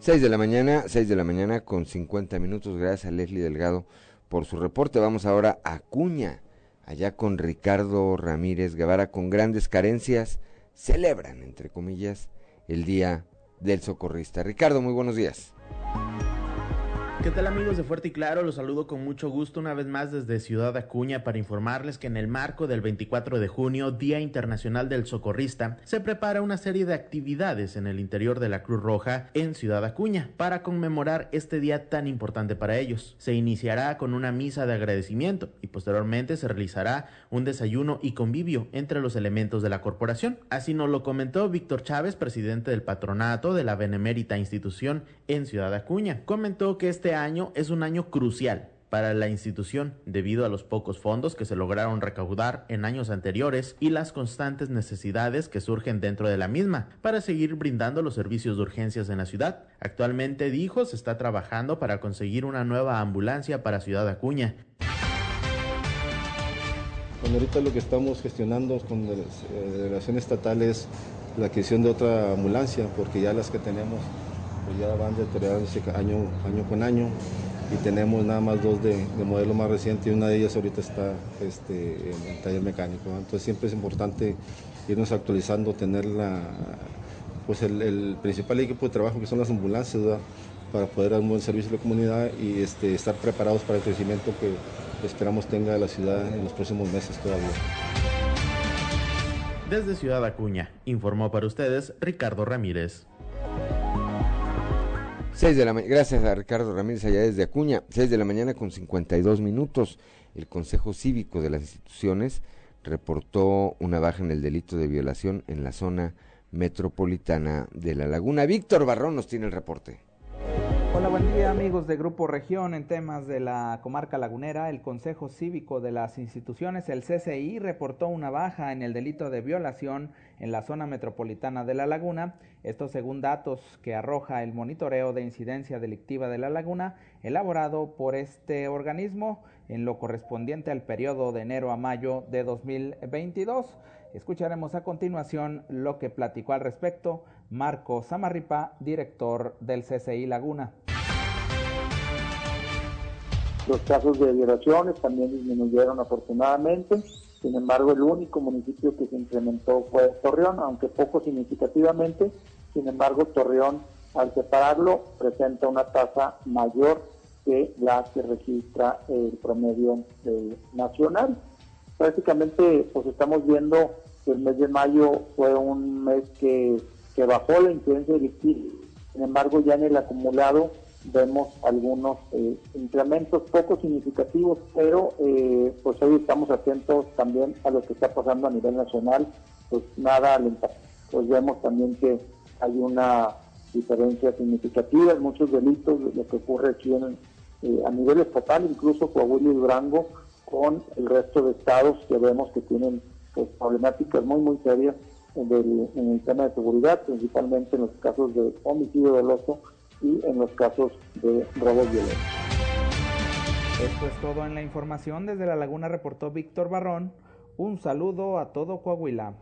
A: 6 de la mañana, 6 de la mañana con 50 minutos. Gracias a Leslie Delgado por su reporte. Vamos ahora a Cuña, allá con Ricardo Ramírez Guevara, con grandes carencias. Celebran, entre comillas, el Día del Socorrista. Ricardo, muy buenos días.
D: ¿Qué tal amigos de Fuerte y Claro? Los saludo con mucho gusto una vez más desde Ciudad Acuña para informarles que en el marco del 24 de junio, Día Internacional del Socorrista, se prepara una serie de actividades en el interior de la Cruz Roja en Ciudad Acuña para conmemorar este día tan importante para ellos. Se iniciará con una misa de agradecimiento y posteriormente se realizará un desayuno y convivio entre los elementos de la corporación. Así nos lo comentó Víctor Chávez, presidente del patronato de la benemérita institución en Ciudad Acuña. Comentó que este año es un año crucial para la institución debido a los pocos fondos que se lograron recaudar en años anteriores y las constantes necesidades que surgen dentro de la misma para seguir brindando los servicios de urgencias en la ciudad. Actualmente, dijo, se está trabajando para conseguir una nueva ambulancia para Ciudad Acuña.
N: Ahorita lo que estamos gestionando con la eh, delegación estatal es la adquisición de otra ambulancia, porque ya las que tenemos pues ya van deteriorándose año, año con año y tenemos nada más dos de, modelo más reciente y una de ellas ahorita está este, en el taller mecánico. Entonces siempre es importante irnos actualizando, tener la, pues el, principal equipo de trabajo que son las ambulancias para poder dar un buen servicio a la comunidad y este, estar preparados para el crecimiento que esperamos tenga la ciudad en los próximos meses todavía.
D: Desde Ciudad Acuña, informó para ustedes Ricardo Ramírez.
A: 6 de la Gracias a Ricardo Ramírez allá desde Acuña. 6 de la mañana con 52 minutos. El Consejo Cívico de las Instituciones reportó una baja en el delito de violación en la zona metropolitana de La Laguna. Víctor Barrón nos tiene el reporte.
H: Hola, buen día amigos de Grupo Región. En temas de la comarca lagunera, el Consejo Cívico de las Instituciones, el CCI, reportó una baja en el delito de violación en la zona metropolitana de La Laguna. Esto según datos que arroja el monitoreo de incidencia delictiva de La Laguna, elaborado por este organismo en lo correspondiente al periodo de enero a mayo de 2022. Escucharemos a continuación lo que platicó al respecto Marco Samarripa, director del CCI Laguna.
O: Los casos de violaciones también disminuyeron afortunadamente, sin embargo el único municipio que se incrementó fue Torreón, aunque poco significativamente, sin embargo Torreón al separarlo presenta una tasa mayor que la que registra el promedio nacional. Prácticamente pues estamos viendo el mes de mayo fue un mes que, bajó la incidencia delictiva. Sin embargo, ya en el acumulado vemos algunos eh, incrementos poco significativos, pero eh, pues hoy estamos atentos también a lo que está pasando a nivel nacional, pues nada Pues vemos también que hay una diferencia significativa en muchos delitos, lo que ocurre aquí en, eh, a nivel estatal, incluso Coahuila y Durango, con el resto de estados que vemos que tienen pues, problemáticas muy, muy serias en el, tema de seguridad, principalmente en los casos de homicidio doloso y en los casos de robos violentos.
H: Esto es todo en la información. Desde La Laguna reportó Víctor Barrón. Un saludo a todo Coahuila.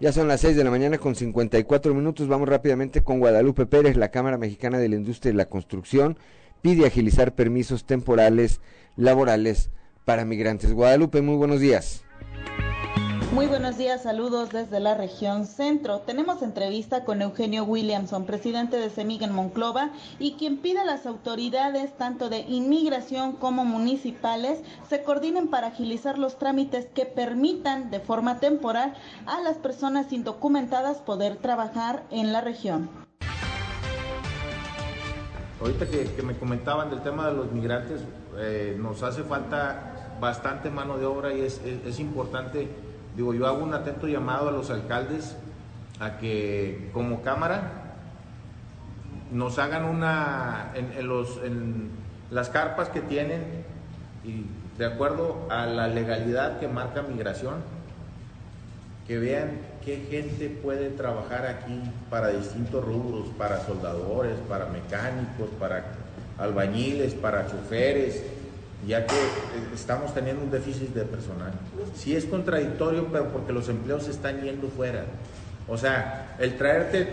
A: Ya son las 6 de la mañana con 54 minutos. Vamos rápidamente con Guadalupe Pérez. La Cámara Mexicana de la Industria y la Construcción pide agilizar permisos temporales laborales para migrantes. Guadalupe, muy buenos días.
F: Muy buenos días, saludos desde la región centro. Tenemos entrevista con Eugenio Williamson, presidente de CEMIG en Monclova, y quien pide a las autoridades, tanto de inmigración como municipales, se coordinen para agilizar los trámites que permitan de forma temporal a las personas indocumentadas poder trabajar en la región.
P: Ahorita que, me comentaban del tema de los migrantes, eh, nos hace falta bastante mano de obra y es, es, importante, digo, yo hago un atento llamado a los alcaldes a que como Cámara nos hagan una, en, los, en las carpas que tienen y de acuerdo a la legalidad que marca migración, que vean qué gente puede trabajar aquí para distintos rubros, para soldadores, para mecánicos, para albañiles, para choferes, ya que eh, estamos teniendo un déficit de personal. Sí es contradictorio, pero porque los empleos están yendo fuera. O sea, el traerte,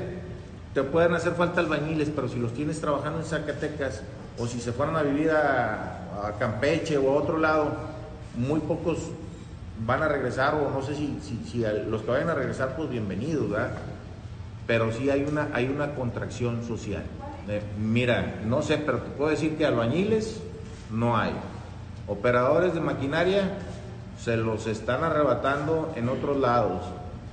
P: te pueden hacer falta albañiles, pero si los tienes trabajando en Zacatecas o si se fueran a vivir a, Campeche o a otro lado, muy pocos van a regresar o no sé si, si, los que vayan a regresar, pues bienvenidos, ¿verdad? Pero sí hay una, hay una contracción social. Eh, mira, no sé, pero te puedo decir que albañiles no hay. Operadores de maquinaria se los están arrebatando en otros lados.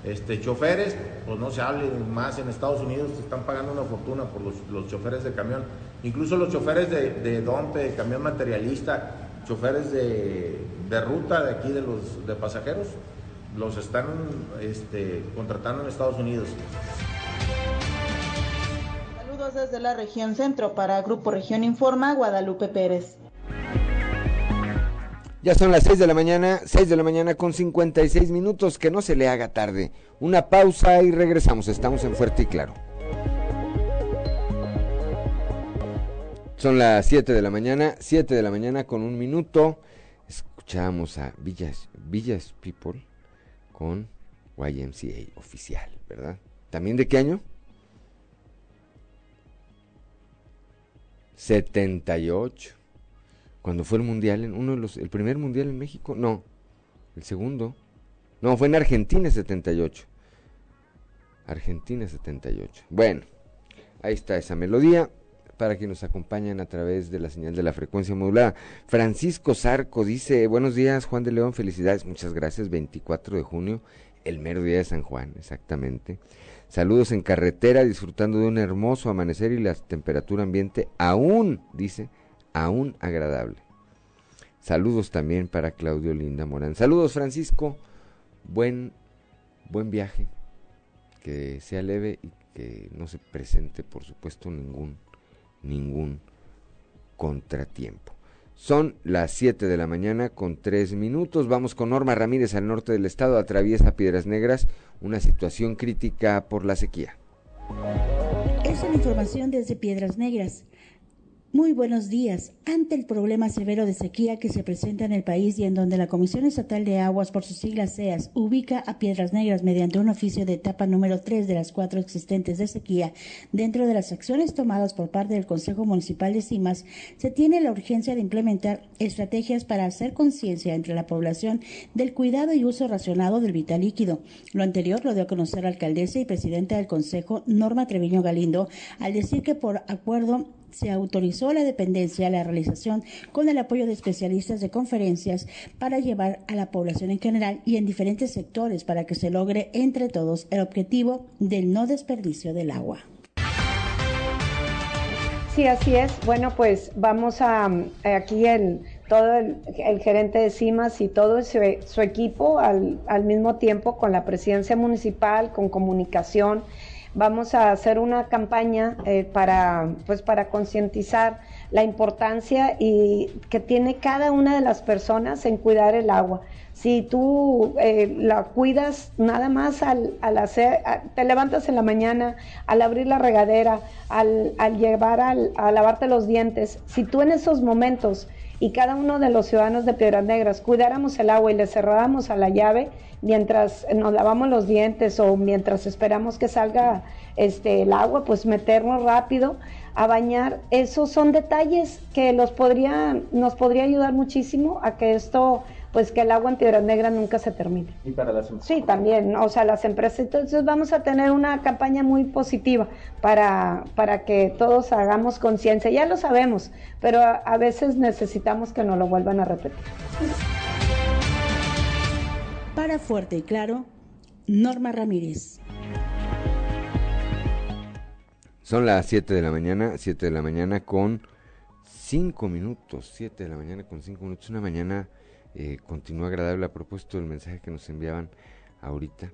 P: Este, choferes, pues no se hable más en Estados Unidos, te están pagando una fortuna por los, choferes de camión. Incluso los choferes de, de dompe, de camión materialista, choferes de, ruta de aquí de los de pasajeros, los están este, contratando en Estados Unidos.
F: Saludos desde la región centro para Grupo Región Informa, Guadalupe Pérez.
A: Ya son las 6 de la mañana, 6 de la mañana con 56 minutos, que no se le haga tarde. Una pausa y regresamos, estamos en Fuerte y Claro. Son las 7 de la mañana, 7 de la mañana con un minuto. escuchábamos a Villas, Villas People con YMCA oficial, ¿verdad? ¿También de qué año? 78. Cuando fue el mundial, en uno de los, el primer mundial en México, no, el segundo, no, fue en Argentina 78. Argentina 78. Bueno, ahí está esa melodía para que nos acompañen a través de la señal de la frecuencia modulada. Francisco Zarco dice, buenos días Juan de León, felicidades, muchas gracias, 24 de junio, el mero día de San Juan, exactamente. Saludos en carretera, disfrutando de un hermoso amanecer y la temperatura ambiente aún, dice, aún agradable. Saludos también para Claudio Linda Morán. Saludos Francisco, buen, buen viaje, que sea leve y que no se presente, por supuesto, ningún, ningún contratiempo. Son las 7 de la mañana con 3 minutos. Vamos con Norma Ramírez al norte del estado. Atraviesa Piedras Negras, una situación crítica por la sequía.
E: Es una información desde Piedras Negras. Muy buenos días. Ante el problema severo de sequía que se presenta en el país y en donde la Comisión Estatal de Aguas, por sus siglas SEAS, ubica a Piedras Negras mediante un oficio de etapa número 3 de las cuatro existentes de sequía, dentro de las acciones tomadas por parte del Consejo Municipal de Cimas, se tiene la urgencia de implementar estrategias para hacer conciencia entre la población del cuidado y uso racionado del vital líquido. Lo anterior lo dio a conocer la alcaldesa y presidenta del Consejo, Norma Treviño Galindo, al decir que por acuerdo se autorizó a la dependencia la realización con el apoyo de especialistas de conferencias para llevar a la población en general y en diferentes sectores para que se logre entre todos el objetivo del no desperdicio del agua.
Q: Sí, así es. Bueno, pues vamos a aquí el todo el, gerente de CIMAS y todo su, su equipo al, al mismo tiempo con la presidencia municipal, con comunicación vamos a hacer una campaña eh, para, pues, para concientizar la importancia y que tiene cada una de las personas en cuidar el agua. Si tú eh, la cuidas nada más al, hacer, te levantas en la mañana, al abrir la regadera, al, al llevar al, a lavarte los dientes, si tú en esos momentos y cada uno de los ciudadanos de Piedras Negras cuidáramos el agua y le cerráramos a la llave mientras nos lavamos los dientes o mientras esperamos que salga este, el agua, pues meternos rápido a bañar. Esos son detalles que los podría, nos podría ayudar muchísimo a que esto pues que el agua en Piedras Negras nunca se termine.
P: Y para las empresas.
Q: Sí, también, o sea, las empresas. Entonces vamos a tener una campaña muy positiva para, para que todos hagamos conciencia. Ya lo sabemos, pero a, veces necesitamos que nos lo vuelvan a repetir.
E: Para Fuerte y Claro, Norma Ramírez.
A: Son las 7 de la mañana, 7 de la mañana con 5 minutos, 7 de la mañana con 5 minutos, una mañana eh, continúa agradable a propósito del mensaje que nos enviaban ahorita.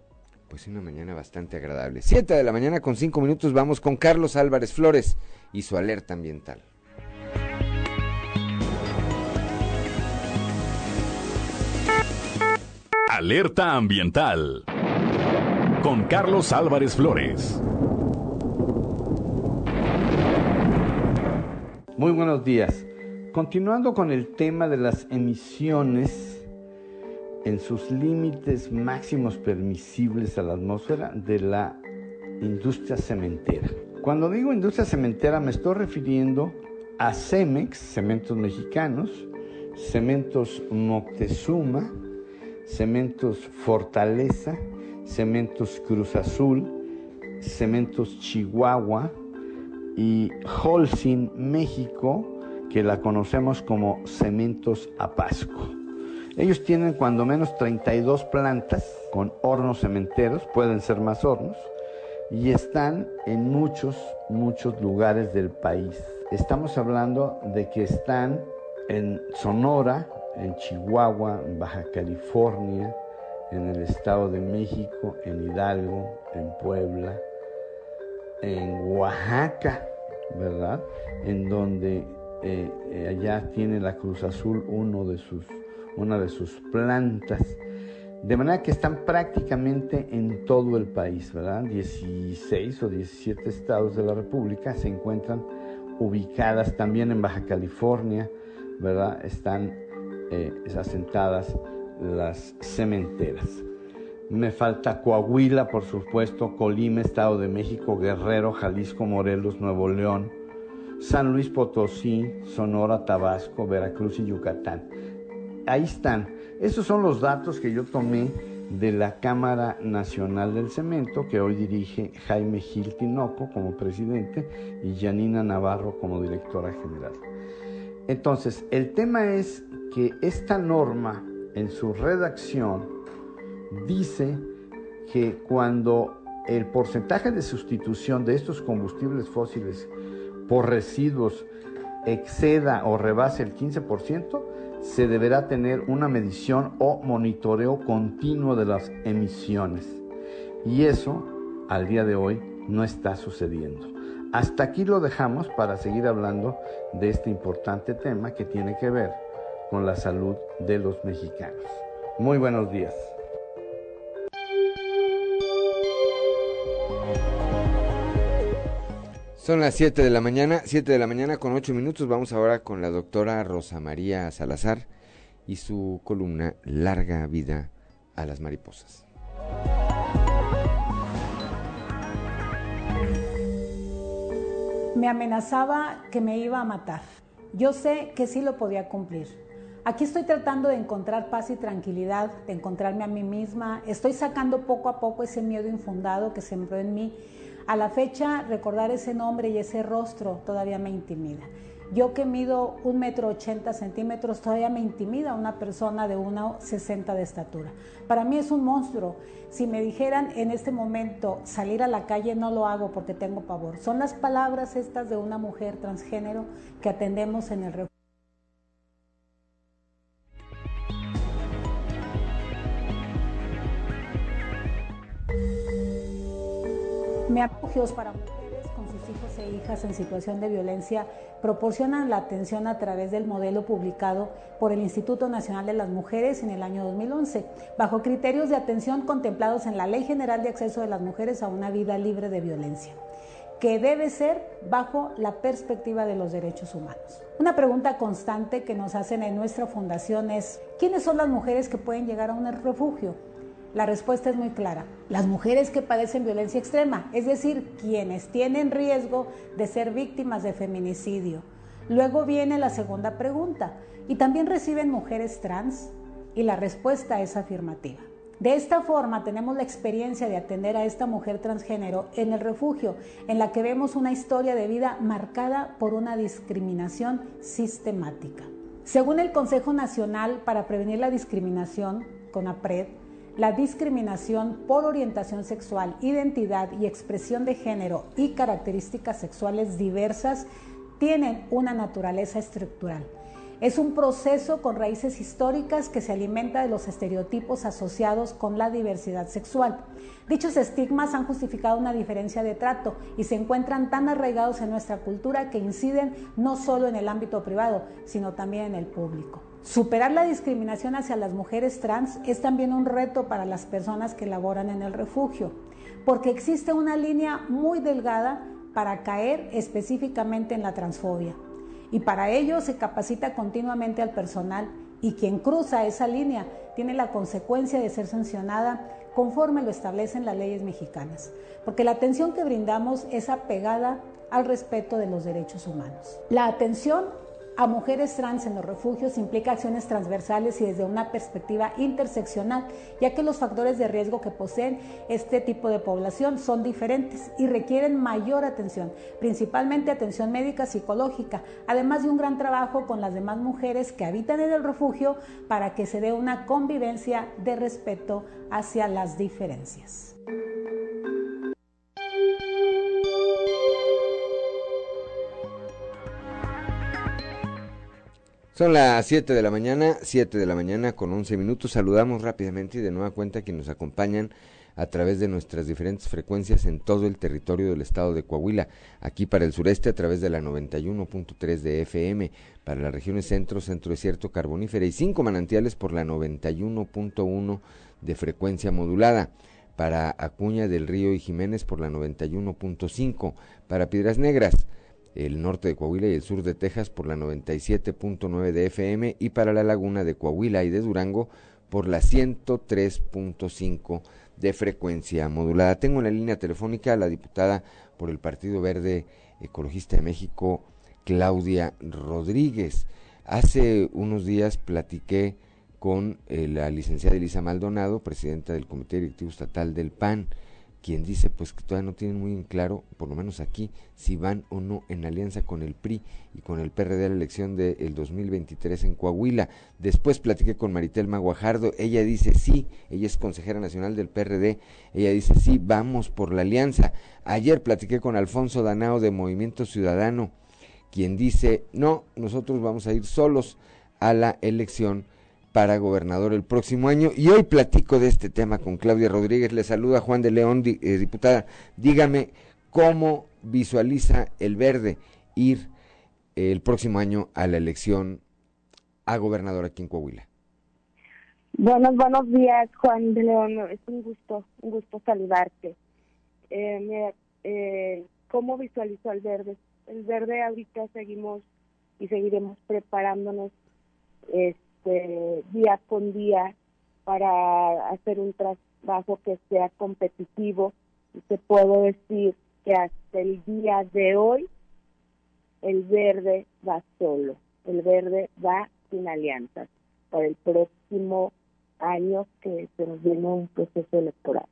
A: Pues una mañana bastante agradable. Siete de la mañana con cinco minutos vamos con Carlos Álvarez Flores y su alerta ambiental.
R: Alerta ambiental con Carlos Álvarez Flores.
S: Muy buenos días. Continuando con el tema de las emisiones en sus límites máximos permisibles a la atmósfera de la industria cementera. Cuando digo industria cementera me estoy refiriendo a Cemex, Cementos Mexicanos, Cementos Moctezuma, Cementos Fortaleza, Cementos Cruz Azul, Cementos Chihuahua y Holcim México, que la conocemos como Cementos Apasco. Ellos tienen cuando menos 32 plantas con hornos cementeros, pueden ser más hornos, y están en muchos, muchos lugares del país. Estamos hablando de que están en Sonora, en Chihuahua, en Baja California, en el Estado de México, en Hidalgo, en Puebla, en Oaxaca, ¿verdad? En donde eh, eh, allá tiene la Cruz Azul uno de sus, una de sus plantas. De manera que están prácticamente en todo el país, ¿verdad? 16 o 17 estados de la República se encuentran ubicadas también en Baja California, ¿verdad? Están eh, asentadas las cementeras. Me falta Coahuila, por supuesto, Colima, Estado de México, Guerrero, Jalisco, Morelos, Nuevo León, San Luis Potosí, Sonora, Tabasco, Veracruz y Yucatán. Ahí están. Esos son los datos que yo tomé de la Cámara Nacional del Cemento, que hoy dirige Jaime Gil Tinoco como presidente y Janina Navarro como directora general. Entonces, el tema es que esta norma en su redacción dice que cuando el porcentaje de sustitución de estos combustibles fósiles por residuos exceda o rebase el 15%, se deberá tener una medición o monitoreo continuo de las emisiones. Y eso, al día de hoy, no está sucediendo. Hasta aquí lo dejamos para seguir hablando de este importante tema que tiene que ver con la salud de los mexicanos. Muy buenos días.
A: Son las 7 de la mañana, 7 de la mañana con 8 minutos. Vamos ahora con la doctora Rosa María Salazar y su columna Larga vida a las mariposas.
T: Me amenazaba que me iba a matar. Yo sé que sí lo podía cumplir. Aquí estoy tratando de encontrar paz y tranquilidad, de encontrarme a mí misma. Estoy sacando poco a poco ese miedo infundado que sembró en mí a la fecha, recordar ese nombre y ese rostro todavía me intimida. Yo que mido un metro ochenta centímetros, todavía me intimida una persona de 1,60 de estatura. Para mí es un monstruo. Si me dijeran en este momento salir a la calle, no lo hago porque tengo pavor. Son las palabras estas de una mujer transgénero que atendemos en el refugio. Me refugios para mujeres con sus hijos e hijas en situación de violencia proporcionan la atención a través del modelo publicado por el Instituto Nacional de las Mujeres en el año 2011, bajo criterios de atención contemplados en la Ley General de Acceso de las Mujeres a una vida libre de violencia que debe ser bajo la perspectiva de los derechos humanos. Una pregunta constante que nos hacen en nuestra fundación es, ¿quiénes son las mujeres que pueden llegar a un refugio? La respuesta es muy clara. Las mujeres que padecen violencia extrema, es decir, quienes tienen riesgo de ser víctimas de feminicidio. Luego viene la segunda pregunta. ¿Y también reciben mujeres trans? Y la respuesta es afirmativa. De esta forma tenemos la experiencia de atender a esta mujer transgénero en el refugio, en la que vemos una historia de vida marcada por una discriminación sistemática. Según el Consejo Nacional para Prevenir la Discriminación, CONAPRED, la discriminación por orientación sexual, identidad y expresión de género y características sexuales diversas tienen una naturaleza estructural. Es un proceso con raíces históricas que se alimenta de los estereotipos asociados con la diversidad sexual. Dichos estigmas han justificado una diferencia de trato y se encuentran tan arraigados en nuestra cultura que inciden no solo en el ámbito privado, sino también en el público. Superar la discriminación hacia las mujeres trans es también un reto para las personas que laboran en el refugio, porque existe una línea muy delgada para caer específicamente en la transfobia. Y para ello se capacita continuamente al personal y quien cruza esa línea tiene la consecuencia de ser sancionada conforme lo establecen las leyes mexicanas, porque la atención que brindamos es apegada al respeto de los derechos humanos. La atención a mujeres trans en los refugios implica acciones transversales y desde una perspectiva interseccional, ya que los factores de riesgo que poseen este tipo de población son diferentes y requieren mayor atención, principalmente atención médica psicológica, además de un gran trabajo con las demás mujeres que habitan en el refugio para que se dé una convivencia de respeto hacia las diferencias.
A: Son las 7 de la mañana, 7 de la mañana con 11 minutos. Saludamos rápidamente y de nueva cuenta que nos acompañan a través de nuestras diferentes frecuencias en todo el territorio del estado de Coahuila. Aquí para el sureste a través de la 91.3 de FM, para las regiones centro, centro desierto, carbonífera y cinco manantiales por la 91.1 de frecuencia modulada. Para Acuña del Río y Jiménez por la 91.5. Para Piedras Negras el norte de Coahuila y el sur de Texas por la 97.9 de FM y para la laguna de Coahuila y de Durango por la 103.5 de frecuencia modulada. Tengo en la línea telefónica a la diputada por el Partido Verde Ecologista de México, Claudia Rodríguez. Hace unos días platiqué con eh, la licenciada Elisa Maldonado, presidenta del Comité Directivo Estatal del PAN, quien dice pues que todavía no tienen muy en claro, por lo menos aquí, si van o no en alianza con el PRI y con el PRD a la elección del 2023 en Coahuila. Después platiqué con Maritel Maguajardo, ella dice sí, ella es consejera nacional del PRD, ella dice sí, vamos por la alianza. Ayer platiqué con Alfonso Danao de Movimiento Ciudadano, quien dice no, nosotros vamos a ir solos a la elección para gobernador el próximo año. Y hoy platico de este tema con Claudia Rodríguez. Le saluda Juan de León, eh, diputada. Dígame cómo visualiza el verde ir el próximo año a la elección a gobernador aquí en Coahuila.
U: Buenos, buenos días, Juan de León. Es un gusto, un gusto saludarte. Eh, eh, ¿Cómo visualizo el verde? El verde ahorita seguimos y seguiremos preparándonos este, este, día con día para hacer un trabajo que sea competitivo. Y te puedo decir que hasta el día de hoy el verde va solo, el verde va sin alianzas para el próximo año que se nos viene un proceso electoral.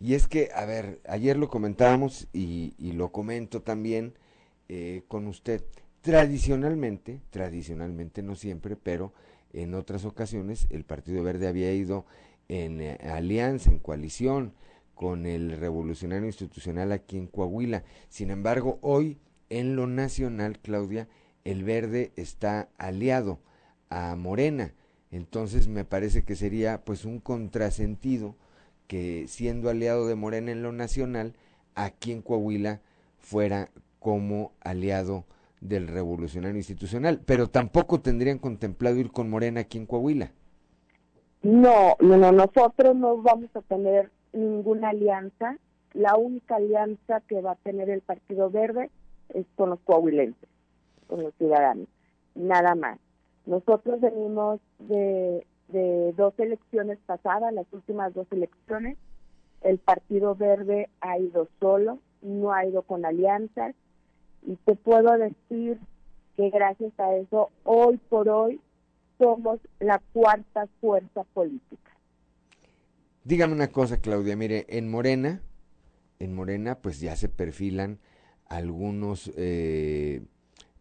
A: Y es que, a ver, ayer lo comentábamos y, lo comento también eh, con usted. Tradicionalmente, tradicionalmente no siempre, pero en otras ocasiones el Partido Verde había ido en eh, alianza, en coalición con el Revolucionario Institucional aquí en Coahuila. Sin embargo, hoy en lo nacional, Claudia, el Verde está aliado a Morena. Entonces me parece que sería pues un contrasentido que siendo aliado de Morena en lo nacional, aquí en Coahuila fuera como aliado del revolucionario institucional, pero tampoco tendrían contemplado ir con Morena aquí en Coahuila.
U: No, no, no, nosotros no vamos a tener ninguna alianza. La única alianza que va a tener el Partido Verde es con los coahuilenses, con los ciudadanos, nada más. Nosotros venimos de, de dos elecciones pasadas, las últimas dos elecciones. El Partido Verde ha ido solo, no ha ido con alianzas y te puedo decir que gracias a eso, hoy por hoy, somos la cuarta fuerza política.
A: Dígame una cosa, Claudia, mire, en Morena, en Morena, pues ya se perfilan algunos eh,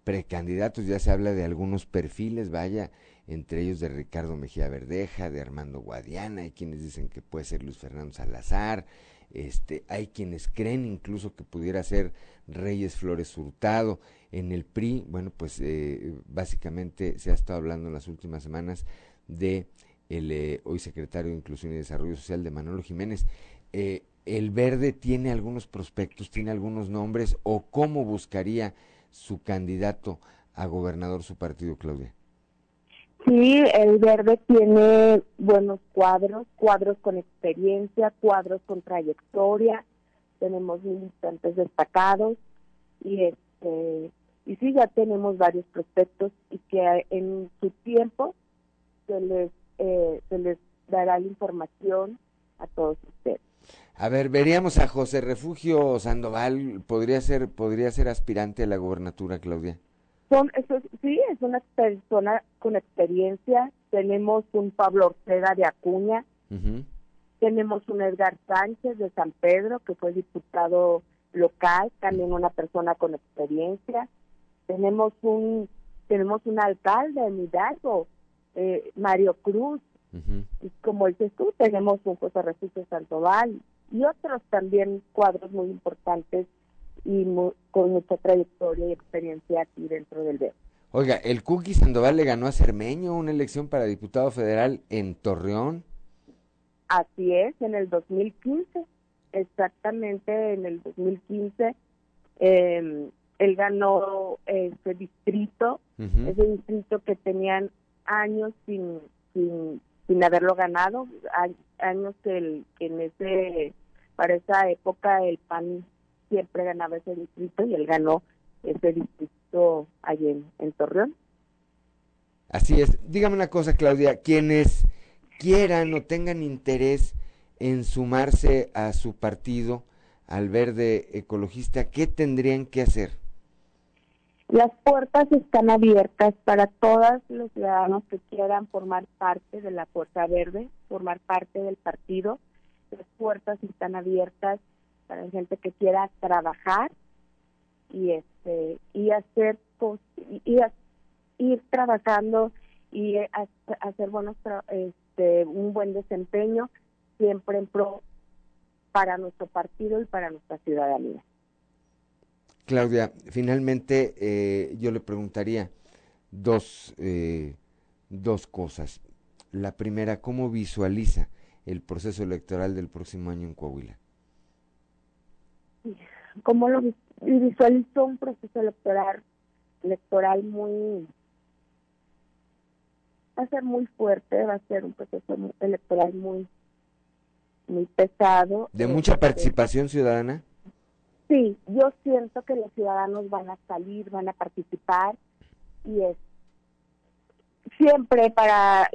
A: precandidatos, ya se habla de algunos perfiles, vaya, entre ellos de Ricardo Mejía Verdeja, de Armando Guadiana, hay quienes dicen que puede ser Luis Fernando Salazar, este, hay quienes creen incluso que pudiera ser Reyes Flores Hurtado. En el PRI, bueno, pues eh, básicamente se ha estado hablando en las últimas semanas de el eh, hoy secretario de Inclusión y Desarrollo Social de Manolo Jiménez. Eh, ¿El Verde tiene algunos prospectos, tiene algunos nombres o cómo buscaría su candidato a gobernador su partido, Claudia?
U: Sí, el verde tiene buenos cuadros, cuadros con experiencia, cuadros con trayectoria, tenemos militantes destacados y este y sí ya tenemos varios prospectos y que en su tiempo se les eh, se les dará la información a todos ustedes.
A: A ver, veríamos a José Refugio Sandoval, podría ser podría ser aspirante a la gobernatura, Claudia
U: eso, sí, es una persona con experiencia. Tenemos un Pablo Ortega de Acuña, tenemos un Edgar Sánchez de San Pedro, que fue diputado local, también una persona con experiencia. Tenemos un tenemos un alcalde en Hidalgo, eh, Mario Cruz, y como dices tú, tenemos un José Refugio Santoval y otros también cuadros muy importantes y con mucha trayectoria y experiencia aquí dentro del verde.
A: Oiga, el Cookie Sandoval le ganó a Cermeño una elección para diputado federal en Torreón.
U: Así es, en el 2015, exactamente en el 2015, eh, él ganó ese distrito, ese distrito que tenían años sin, sin, sin haberlo ganado, años que, el, que en ese, para esa época el PAN siempre ganaba ese distrito y él ganó ese distrito allí en, Torreón.
A: Así es. Dígame una cosa, Claudia, quienes quieran o tengan interés en sumarse a su partido, al verde ecologista, ¿qué tendrían que hacer?
U: Las puertas están abiertas para todos los ciudadanos que quieran formar parte de la Fuerza Verde, formar parte del partido. Las puertas están abiertas para gente que quiera trabajar y este y hacer y, ir trabajando y hacer buenos este un buen desempeño siempre en pro para nuestro partido y para nuestra ciudadanía.
A: Claudia, finalmente eh, yo le preguntaría dos, eh, dos cosas. La primera, ¿cómo visualiza el proceso electoral del próximo año en Coahuila?
U: ¿Cómo lo visualizo un proceso electoral, electoral muy va a ser muy fuerte, va a ser un proceso electoral muy muy pesado.
A: ¿De mucha este, participación ciudadana?
U: Sí, yo siento que los ciudadanos van a salir, van a participar y es siempre para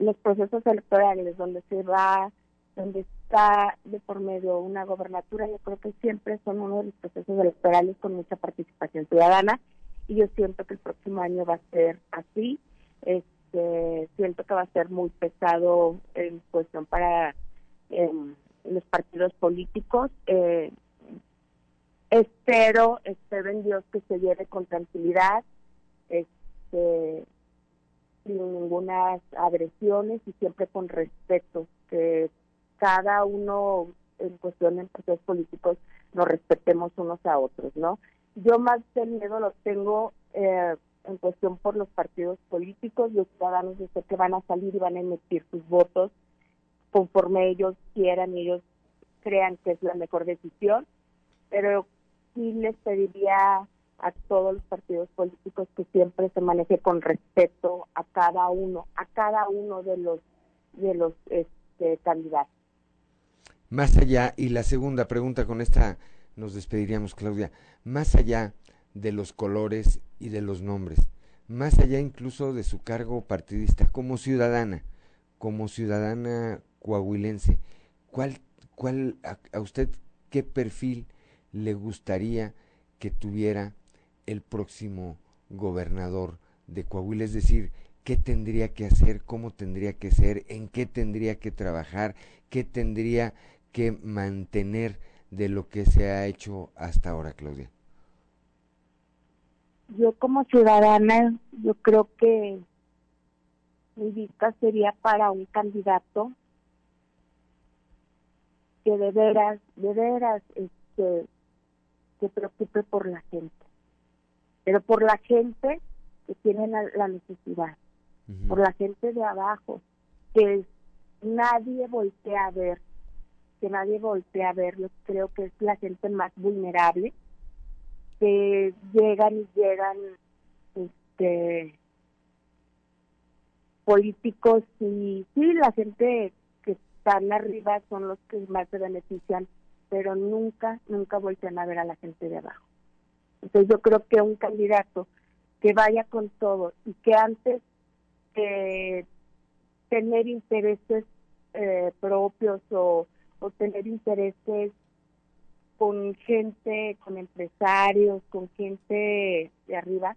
U: los procesos electorales donde se va, donde está de por medio una gobernatura, yo creo que siempre son uno de los procesos electorales con mucha participación ciudadana y yo siento que el próximo año va a ser así. Este, siento que va a ser muy pesado en cuestión para em, los partidos políticos. Eh, espero, espero en Dios que se lleve con tranquilidad, este, sin ninguna agresiones y siempre con respeto, que cada uno en cuestión de procesos políticos nos respetemos unos a otros, ¿no? Yo más del miedo lo tengo eh, en cuestión por los partidos políticos, los ciudadanos sé que van a salir y van a emitir sus votos conforme ellos quieran y ellos crean que es la mejor decisión, pero sí les pediría a todos los partidos políticos que siempre se maneje con respeto a cada uno, a cada uno de los de los este, candidatos.
A: Más allá, y la segunda pregunta con esta nos despediríamos, Claudia, más allá de los colores y de los nombres, más allá incluso de su cargo partidista, como ciudadana, como ciudadana coahuilense, ¿cuál, cuál a usted qué perfil le gustaría que tuviera el próximo gobernador de Coahuila? Es decir, ¿qué tendría que hacer? ¿Cómo tendría que ser? ¿En qué tendría que trabajar? ¿Qué tendría que mantener de lo que se ha hecho hasta ahora, Claudia?
U: Yo como ciudadana, yo creo que mi vista sería para un candidato que de veras, de veras, este, se preocupe por la gente, pero por la gente que tiene la, necesidad, por la gente de abajo, que nadie voltea a ver, que nadie voltea a verlos, creo que es la gente más vulnerable, que llegan y llegan este políticos y sí, la gente que están arriba son los que más se benefician pero nunca, nunca voltean a ver a la gente de abajo. Entonces yo creo que un candidato que vaya con todo y que antes de tener intereses eh, propios o, tener intereses con gente, con empresarios, con gente de arriba,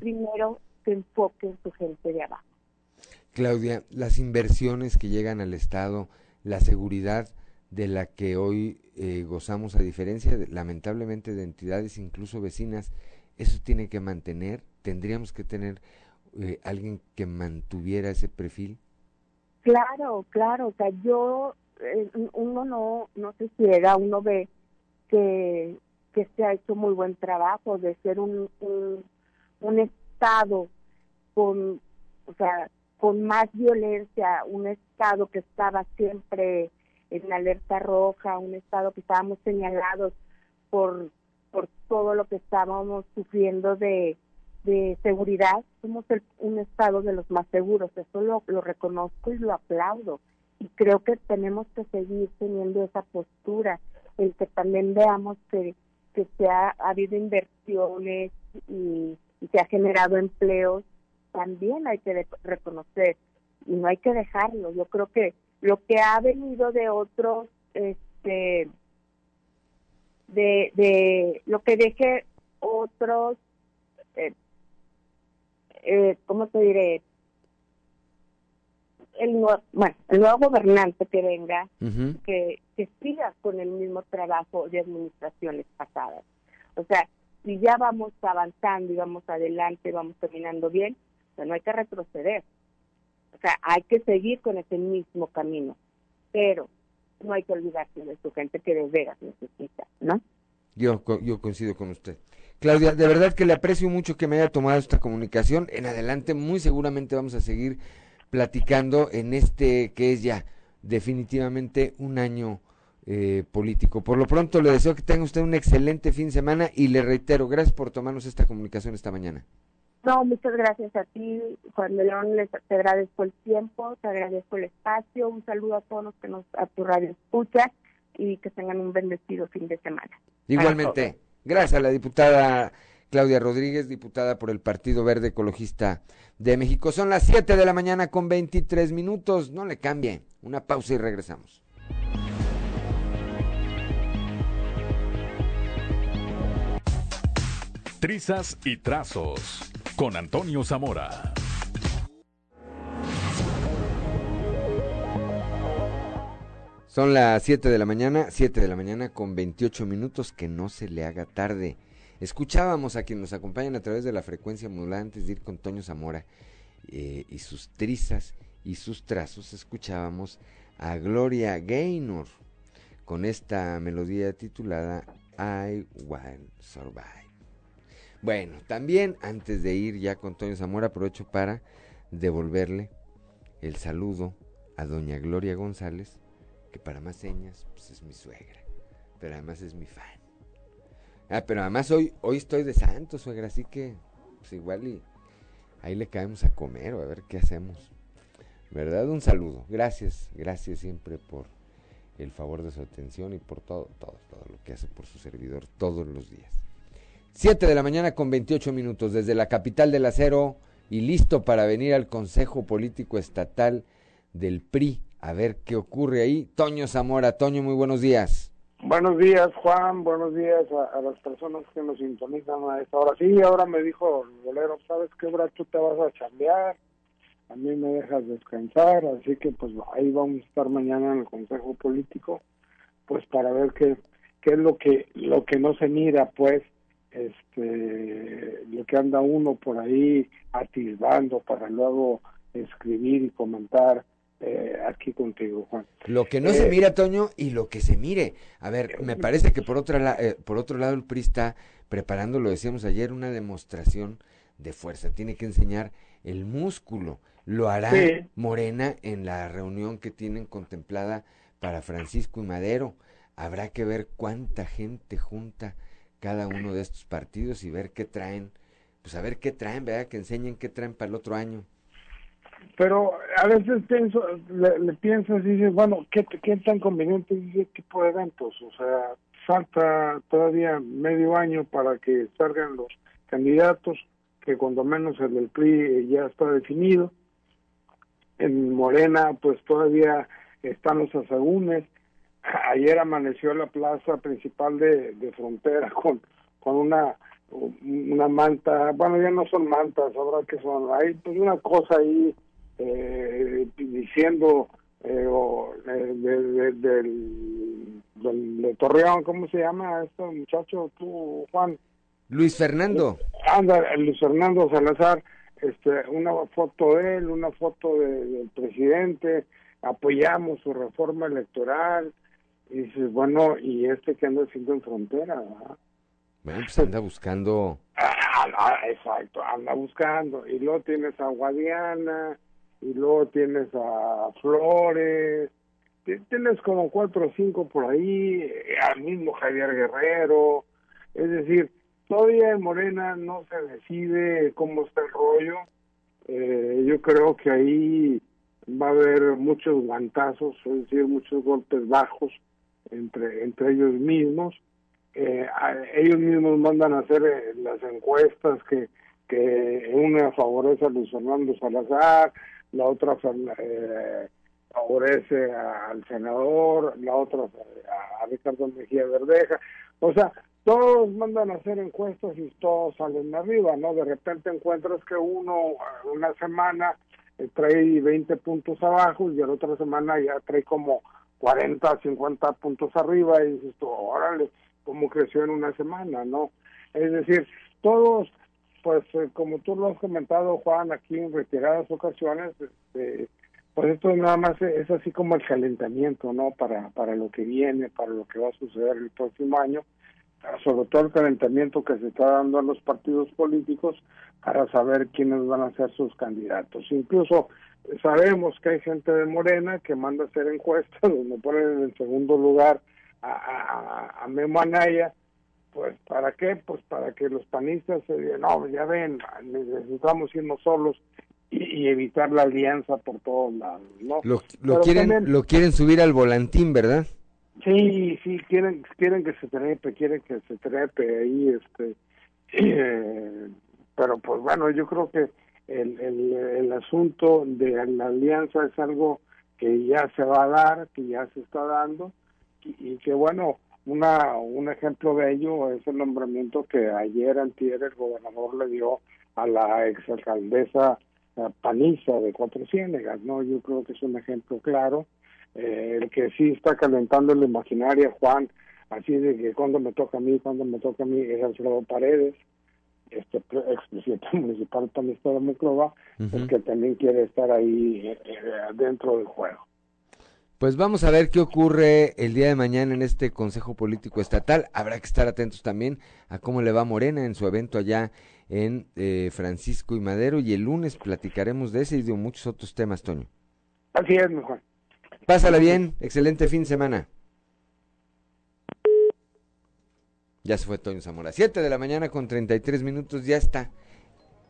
U: primero se enfoque en su gente de abajo.
A: Claudia, las inversiones que llegan al Estado, la seguridad, de la que hoy eh, gozamos, a diferencia, lamentablemente, de entidades incluso vecinas, eso tiene que mantener, tendríamos que tener eh, alguien que mantuviera ese perfil.
U: Claro, claro, o sea, yo, eh, uno no, no se ciega, uno ve que, que se ha hecho muy buen trabajo de ser un, un, estado con, o sea, con más violencia, un estado que estaba siempre en alerta roja, un estado que estábamos señalados por, por todo lo que estábamos sufriendo de, de seguridad, somos un estado de los más seguros, eso lo, lo reconozco y lo aplaudo. Y creo que tenemos que seguir teniendo esa postura, el que también veamos que, que se ha, habido inversiones y, se ha generado empleos, también hay que reconocer y no hay que dejarlo. Yo creo que lo que ha venido de otros, este, de, de lo que deje otros, eh, eh, ¿cómo te diré? El nuevo, bueno, el nuevo gobernante que venga, que, que siga con el mismo trabajo de administraciones pasadas. O sea, si ya vamos avanzando y vamos adelante, vamos caminando bien, pues no hay que retroceder. O sea, hay que seguir con ese mismo camino, pero no hay que olvidarse de su gente que de veras necesita, ¿no?
A: Yo, yo coincido con usted. Claudia, de verdad que le aprecio mucho que me haya tomado esta comunicación. En adelante, muy seguramente vamos a seguir platicando en este que es ya definitivamente un año eh, político. Por lo pronto, le deseo que tenga usted un excelente fin de semana y le reitero, gracias por tomarnos esta comunicación esta mañana.
U: No, muchas gracias a ti, Juan de León, les, te agradezco el tiempo, te agradezco el espacio, un saludo a todos los que nos a tu radio escuchan y que tengan un bendecido fin de semana.
A: Igualmente, gracias a la diputada Claudia Rodríguez, diputada por el Partido Verde Ecologista de México. Son las 7 de la mañana con 23 minutos, no le cambie, una pausa y regresamos.
R: Trizas y Trazos con Antonio Zamora.
A: Son las 7 de la mañana, 7 de la mañana con 28 minutos, que no se le haga tarde. Escuchábamos a quienes nos acompañan a través de la frecuencia modulada antes de ir con Toño Zamora eh, y sus trizas y sus trazos. Escuchábamos a Gloria Gaynor con esta melodía titulada I Will Survive. Bueno, también antes de ir ya con Toño Zamora, aprovecho para devolverle el saludo a doña Gloria González, que para más señas pues es mi suegra, pero además es mi fan. Ah, pero además hoy, hoy estoy de santo, suegra, así que pues igual y ahí le caemos a comer o a ver qué hacemos. ¿Verdad? Un saludo. Gracias, gracias siempre por el favor de su atención y por todo, todo, todo lo que hace por su servidor todos los días. 7 de la mañana con 28 minutos desde la capital del acero y listo para venir al Consejo Político Estatal del PRI a ver qué ocurre ahí. Toño Zamora, Toño, muy buenos días.
V: Buenos días, Juan, buenos días a, las personas que nos sintonizan a esta hora. Sí, ahora me dijo el bolero, ¿sabes qué hora tú te vas a chambear? A mí me dejas descansar, así que pues ahí vamos a estar mañana en el Consejo Político, pues para ver qué, qué es lo que, lo que no se mira, pues, este lo que anda uno por ahí atisbando para luego escribir y comentar eh, aquí contigo, Juan.
A: Lo que no se eh, mira, Toño, y lo que se mire. A ver, me parece que por, otra eh, por otro lado el PRI está preparando, lo decíamos ayer, una demostración de fuerza. Tiene que enseñar el músculo. Lo hará Morena en la reunión que tienen contemplada para Francisco y Madero. Habrá que ver cuánta gente junta cada uno de estos partidos y ver qué traen, pues a ver qué traen, ¿verdad? Que enseñen qué traen para el otro año.
V: Pero a veces pienso, le, piensas y dices, bueno, ¿qué, ¿qué tan conveniente es ese tipo de eventos? O sea, falta todavía medio año para que salgan los candidatos, que cuando menos el del PRI ya está definido. En Morena, pues todavía están los asegúnes ayer amaneció la plaza principal de, frontera con, con una una manta, bueno ya no son mantas, ahora que son, hay pues una cosa ahí eh, diciendo eh, eh de, del, de Torreón, ¿cómo se llama este muchacho tú, Juan?
A: Luis Fernando.
V: Anda, Luis Fernando Salazar, este, una foto de él, una foto del presidente, apoyamos su reforma electoral, y dices, bueno, ¿y este que anda haciendo en frontera?
A: Bueno, pues anda buscando.
V: Ah, ah, exacto, anda buscando. Y luego tienes a Guadiana, y luego tienes a Flores, tienes como cuatro o cinco por ahí, al mismo Javier Guerrero. Es decir, todavía en Morena no se decide cómo está el rollo. Eh, yo creo que ahí va a haber muchos guantazos, es decir, muchos golpes bajos entre, entre ellos mismos. eh, ellos mismos mandan a hacer eh, las encuestas que, que una favorece a Luis Fernando Salazar, la otra eh, favorece al senador, la otra a, a Ricardo Mejía Verdeja. O sea, todos mandan a hacer encuestas y todos salen arriba, ¿no? De repente encuentras que uno una semana eh, trae 20 puntos abajo y la otra semana ya trae como 40, 50 puntos arriba y dices tú, órale, cómo creció en una semana, ¿no? Es decir, todos, pues eh, como tú lo has comentado, Juan, aquí en retiradas ocasiones, este, pues esto nada más es así como el calentamiento, ¿no? Para, para lo que viene, para lo que va a suceder el próximo año sobre todo el calentamiento que se está dando a los partidos políticos para saber quiénes van a ser sus candidatos. Incluso sabemos que hay gente de Morena que manda a hacer encuestas donde ponen en el segundo lugar a, a, a Memo Anaya, pues ¿para qué? Pues para que los panistas se digan, no, ya ven, necesitamos irnos solos y, evitar la alianza por todos lados, ¿no?
A: Lo, lo quieren, lo quieren subir al volantín, ¿verdad?
V: Sí, sí, quieren, quieren que se trepe, quieren que se trepe ahí, este, eh, pero pues bueno, yo creo que el, el, el asunto de la alianza es algo que ya se va a dar, que ya se está dando, y, que bueno, una, un ejemplo de ello es el nombramiento que ayer antier el gobernador le dio a la exalcaldesa eh, Paniza de Cuatro Ciénegas, ¿no? Yo creo que es un ejemplo claro. Eh, el que sí está calentando la imaginaria, Juan, así de que cuando me toca a mí, cuando me toca a mí, es Alfredo Paredes, este expresidente municipal también está de Moclova, el que también quiere estar ahí eh, eh, dentro del juego.
A: Pues vamos a ver qué ocurre el día de mañana en este Consejo Político Estatal. Habrá que estar atentos también a cómo le va Morena en su evento allá en Francisco y Madero. Y el lunes platicaremos de ese y de muchos otros temas, Toño.
V: Así es, mi Juan.
A: Pásala bien, excelente fin de semana. Ya se fue Toño Zamora. Siete de la mañana con 33 minutos, ya está.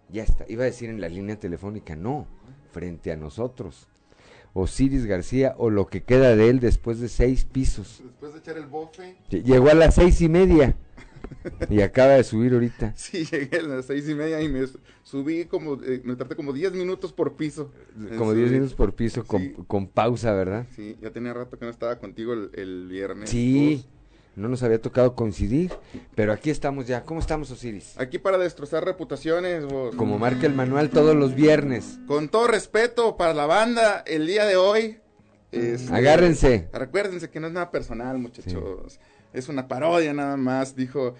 A: Ya está. Iba a decir en la línea telefónica, no, frente a nosotros. Osiris García o lo que queda de él después de seis pisos.
W: Después de echar el bofe.
A: Llegó a las seis y media. Y acaba de subir ahorita.
W: Sí, llegué a las seis y media y me subí como, eh, me traté como diez minutos por piso.
A: Como diez minutos por piso, con, pausa, ¿verdad?
W: Sí, ya tenía rato que no estaba contigo el, viernes.
A: Sí, no nos había tocado coincidir, pero aquí estamos ya. ¿Cómo estamos, Osiris?
W: Aquí para destrozar reputaciones.
A: Como marca el manual todos los viernes.
W: Con todo respeto para la banda, el día de hoy.
A: Este, Agárrense.
W: Recuérdense que no es nada personal, muchachos es una parodia nada más, dijo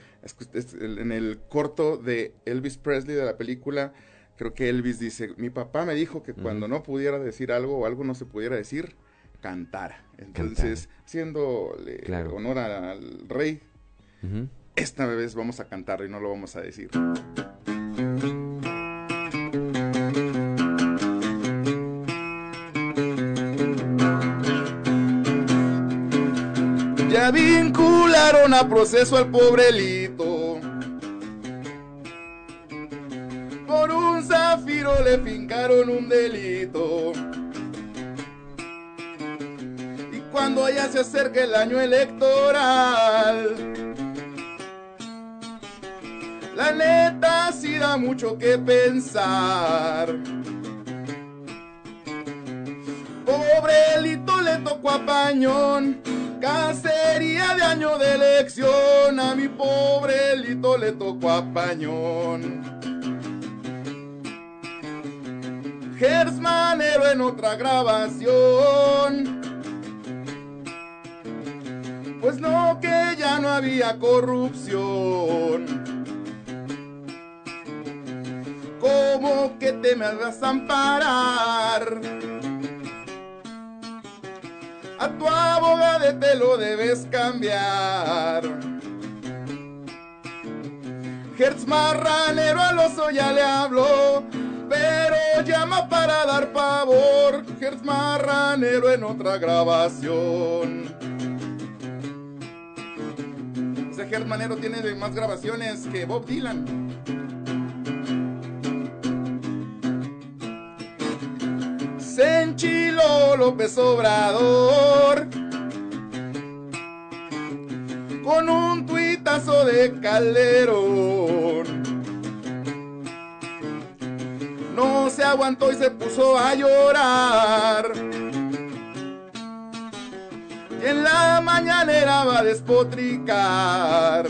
W: en el corto de Elvis Presley de la película, creo que Elvis dice, mi papá me dijo que cuando no pudiera decir algo o algo no se pudiera decir, cantara. Entonces, haciéndole honor al rey, esta vez vamos a cantar y no lo vamos a decir. Ya vincularon a proceso al pobrelito. Por un zafiro le fincaron un delito. Cuando ya se acerca el año electoral, la neta sí da mucho que pensar. Pobrelito le tocó a Pañón Cacería de año de elección, a mi pobre Lito le tocó a Pañón. Gersmanero en otra grabación. Pues no, que ya no había corrupción. ¿Cómo que te me vas a amparar? a tu abogado te lo debes cambiar. Hertz Marranero al oso ya le habló, pero llama para dar pavor. Hertz Marranero en otra grabación. Ese Hertz Manero tiene más grabaciones que Bob Dylan. se enchiló López Obrador con un tuit puñetazo de Calderón. No se aguantó y se puso a llorar. En la mañanera va a despotricar.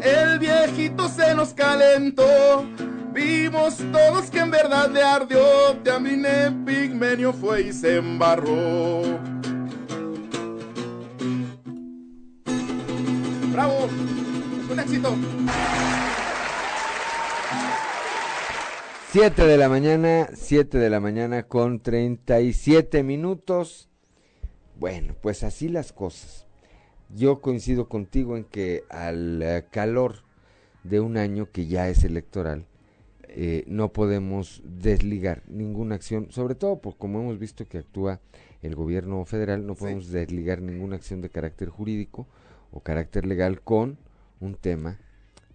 W: El viejito se nos calentó. Vimos todos que en verdad le ardió. También Pigmenio fue y se embarró. ¡Bravo! ¡Un éxito!
A: 7 de la mañana, 7 de la mañana con 37 minutos. Bueno, pues así las cosas. Yo coincido contigo en que al eh, calor de un año que ya es electoral, eh, no podemos desligar ninguna acción, sobre todo por como hemos visto que actúa el gobierno federal, no podemos desligar ninguna acción de carácter jurídico o carácter legal con un tema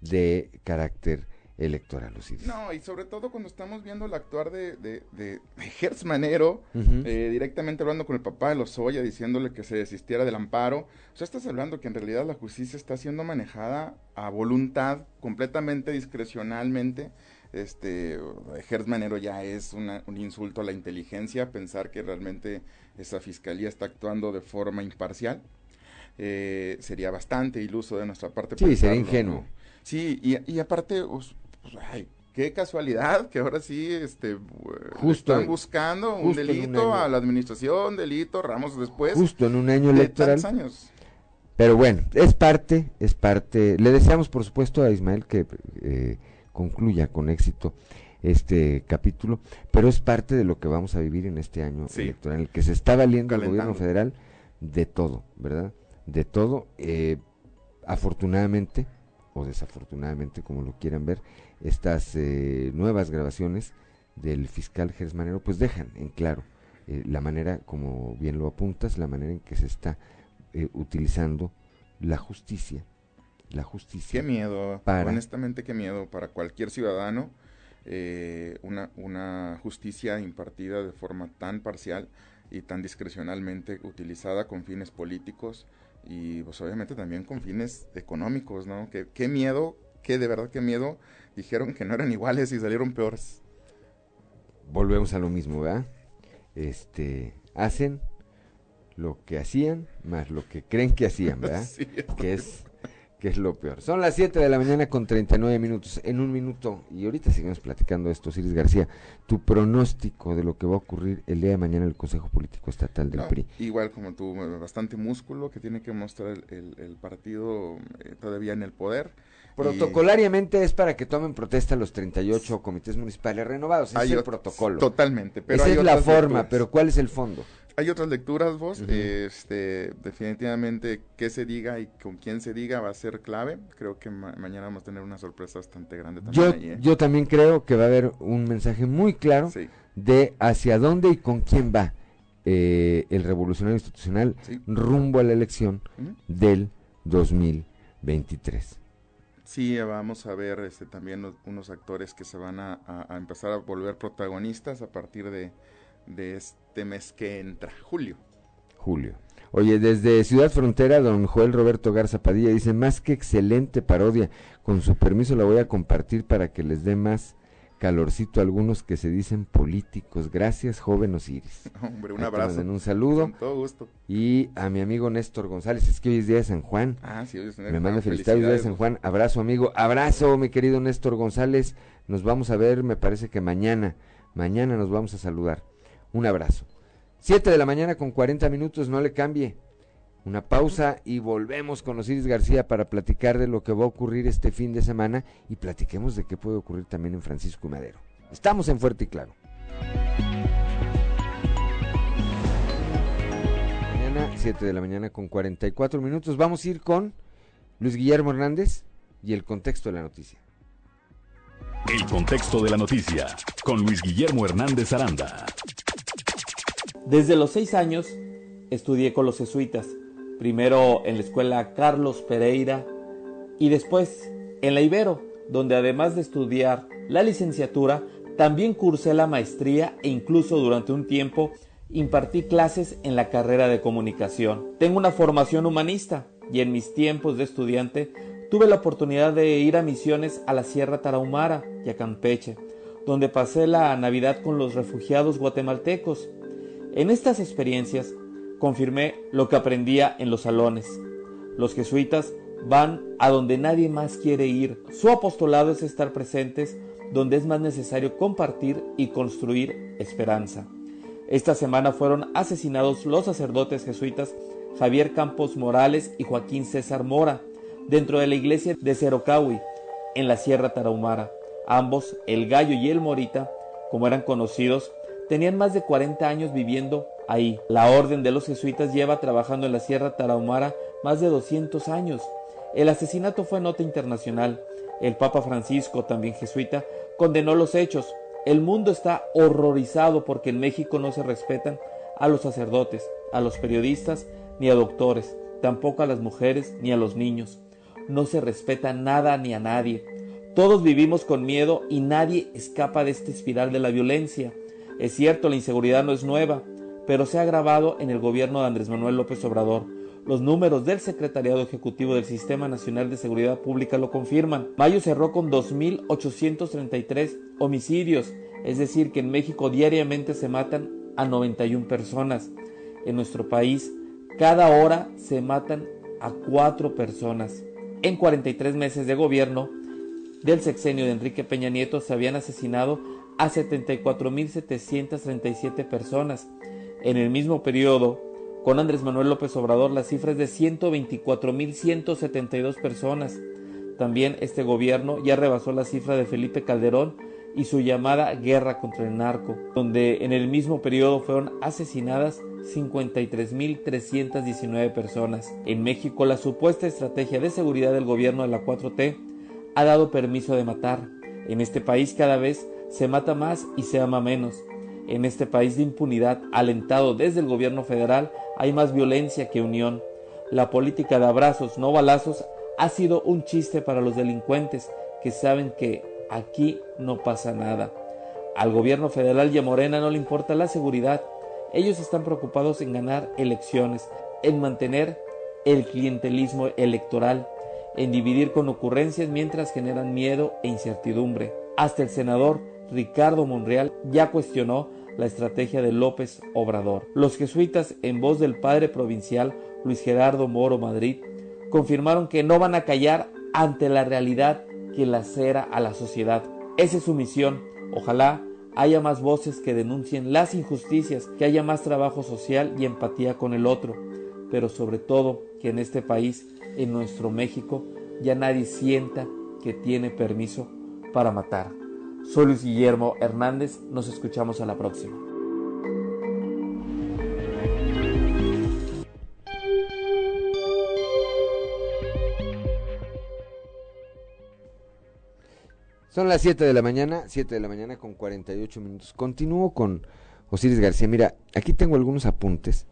A: de carácter electoral. Osiris.
W: No, y sobre todo cuando estamos viendo el actuar de, de, de, Hertz Manero, eh, directamente hablando con el papá de Lozoya, diciéndole que se desistiera del amparo. O sea, estás hablando que en realidad la justicia está siendo manejada a voluntad, completamente discrecionalmente. Este, Hertz Manero ya es una- un insulto a la inteligencia, pensar que realmente esa fiscalía está actuando de forma imparcial. Eh, sería bastante iluso de nuestra parte.
A: Sí, sería
W: pensarlo,
A: ingenuo.
W: ¿no? Sí, y, y aparte, pues, pues, ay, qué casualidad que ahora sí este,
A: Justo
W: están buscando un
A: justo en un
W: delito a la administración, delito, Ramos después.
A: Justo en un año
W: de
A: electoral.
W: tantos años.
A: Pero bueno, es parte, es parte. Le deseamos, por supuesto, a Ismael que eh, concluya con éxito este capítulo, pero es parte de lo que vamos a vivir en este año
W: Sí.
A: electoral, en el que se está valiendo el gobierno federal de todo, ¿verdad? De todo. eh, afortunadamente, o desafortunadamente, como lo quieran ver, estas eh, nuevas grabaciones del fiscal Gersmanero, pues dejan en claro eh, la manera, como bien lo apuntas, la manera en que se está eh, utilizando la justicia. La justicia.
W: Qué miedo,
A: Para-
W: honestamente qué miedo para cualquier ciudadano, eh, una, una justicia impartida de forma tan parcial y tan discrecionalmente utilizada con fines políticos y pues obviamente también con fines económicos, ¿no? Que, qué miedo, qué de verdad qué miedo, dijeron que no eran iguales y salieron peores.
A: Volvemos a lo mismo, ¿verdad? Este, hacen lo que hacían más lo que creen que hacían, ¿verdad?
W: Sí.
A: Que es que es lo peor. Son las 7 de la mañana con 39 minutos. En un minuto, y ahorita seguimos platicando esto, Ciris García, tu pronóstico de lo que va a ocurrir el día de mañana en el Consejo Político Estatal del
W: No,
A: PRI.
W: Igual como tú, bastante músculo que tiene que mostrar el, el- el partido eh, todavía en el poder. Y-
A: Protocolariamente es para que tomen protesta los 38 comités municipales renovados. Ese es el
W: ot-
A: protocolo.
W: Totalmente. Pero
A: Esa
W: hay
A: es la forma,
W: lecturas.
A: pero ¿cuál es el fondo?
W: Hay otras lecturas, vos. Este, definitivamente, qué se diga y con quién se diga va a ser clave. Creo que ma- mañana vamos a tener una sorpresa bastante grande también.
A: Yo,
W: ahí, ¿eh?
A: yo también creo que va a haber un mensaje muy claro
W: Sí.
A: de hacia dónde y con quién va eh, el revolucionario institucional
W: Sí.
A: rumbo a la elección
W: Ujú.
A: del 2023.
W: Sí, vamos a ver este, también unos actores que se van a, a- a empezar a volver protagonistas a partir de, de este mes que entra, julio.
A: Julio. Oye, desde Ciudad Frontera, don Joel Roberto Garza Padilla dice, más que excelente parodia, con su permiso la voy a compartir para que les dé más calorcito a algunos que se dicen políticos. Gracias, joven Osiris.
W: Hombre, un
A: Ahí
W: abrazo.
A: un saludo.
W: Con todo gusto.
A: Y a mi amigo Néstor González, es que hoy es día de San Juan.
W: Ah, sí, hoy es
A: Me
W: San
A: manda
W: Juan,
A: felicitar hoy es día de San. Juan. Abrazo, amigo. Abrazo, mi querido Néstor González. Nos vamos a ver, me parece que mañana. Mañana nos vamos a saludar. Un abrazo. 7 de la mañana con 40 minutos, no le cambie. Una pausa y volvemos con Osiris García para platicar de lo que va a ocurrir este fin de semana y platiquemos de qué puede ocurrir también en Francisco y Madero. Estamos en Fuerte y Claro. Mañana, 7 de la mañana con 44 minutos. Vamos a ir con Luis Guillermo Hernández y el contexto de la noticia.
R: El contexto de la noticia con Luis Guillermo Hernández Aranda.
X: Desde los seis años estudié con los jesuitas, primero en la escuela Carlos Pereira y después en la Ibero, donde además de estudiar la licenciatura, también cursé la maestría e incluso durante un tiempo impartí clases en la carrera de comunicación. Tengo una formación humanista y en mis tiempos de estudiante tuve la oportunidad de ir a misiones a la Sierra Tarahumara y a Campeche, donde pasé la Navidad con los refugiados guatemaltecos. En estas experiencias confirmé lo que aprendía en los salones. Los jesuitas van a donde nadie más quiere ir. Su apostolado es estar presentes donde es más necesario compartir y construir esperanza. Esta semana fueron asesinados los sacerdotes jesuitas Javier Campos Morales y Joaquín César Mora dentro de la iglesia de Cerocahui, en la Sierra Tarahumara. Ambos, el Gallo y el Morita, como eran conocidos, tenían más de 40 años viviendo ahí. La orden de los jesuitas lleva trabajando en la Sierra Tarahumara más de 200 años. El asesinato fue nota internacional. El Papa Francisco, también jesuita, condenó los hechos. El mundo está horrorizado porque en México no se respetan a los sacerdotes, a los periodistas ni a doctores, tampoco a las mujeres ni a los niños. No se respeta nada ni a nadie. Todos vivimos con miedo y nadie escapa de esta espiral de la violencia. Es cierto, la inseguridad no es nueva, pero se ha agravado en el gobierno de Andrés Manuel López Obrador. Los números del Secretariado Ejecutivo del Sistema Nacional de Seguridad Pública lo confirman. Mayo cerró con 2.833 homicidios, es decir, que en México diariamente se matan a 91 personas. En nuestro país, cada hora se matan a cuatro personas. En 43 meses de gobierno del sexenio de Enrique Peña Nieto se habían asesinado a 74.737 personas. En el mismo periodo, con Andrés Manuel López Obrador, la cifra es de 124.172 personas. También este gobierno ya rebasó la cifra de Felipe Calderón y su llamada guerra contra el narco, donde en el mismo periodo fueron asesinadas 53.319 personas. En México, la supuesta estrategia de seguridad del gobierno de la 4T ha dado permiso de matar. En este país cada vez se mata más y se ama menos. En este país de impunidad, alentado desde el gobierno federal, hay más violencia que unión. La política de abrazos, no balazos, ha sido un chiste para los delincuentes que saben que aquí no pasa nada. Al gobierno federal y a Morena no le importa la seguridad. Ellos están preocupados en ganar elecciones, en mantener el clientelismo electoral, en dividir con ocurrencias mientras generan miedo e incertidumbre. Hasta el senador Ricardo Monreal ya cuestionó la estrategia de López Obrador. Los jesuitas, en voz del padre provincial Luis Gerardo Moro Madrid, confirmaron que no van a callar ante la realidad que lacera a la sociedad. Esa es su misión. Ojalá haya más voces que denuncien las injusticias, que haya más trabajo social y empatía con el otro, pero sobre todo que en este país, en nuestro México, ya nadie sienta que tiene permiso para matar. Soy Luis Guillermo Hernández, nos escuchamos a la próxima.
A: Son las 7 de la mañana, 7 de la mañana con 48 minutos. Continúo con Osiris García. Mira, aquí tengo algunos apuntes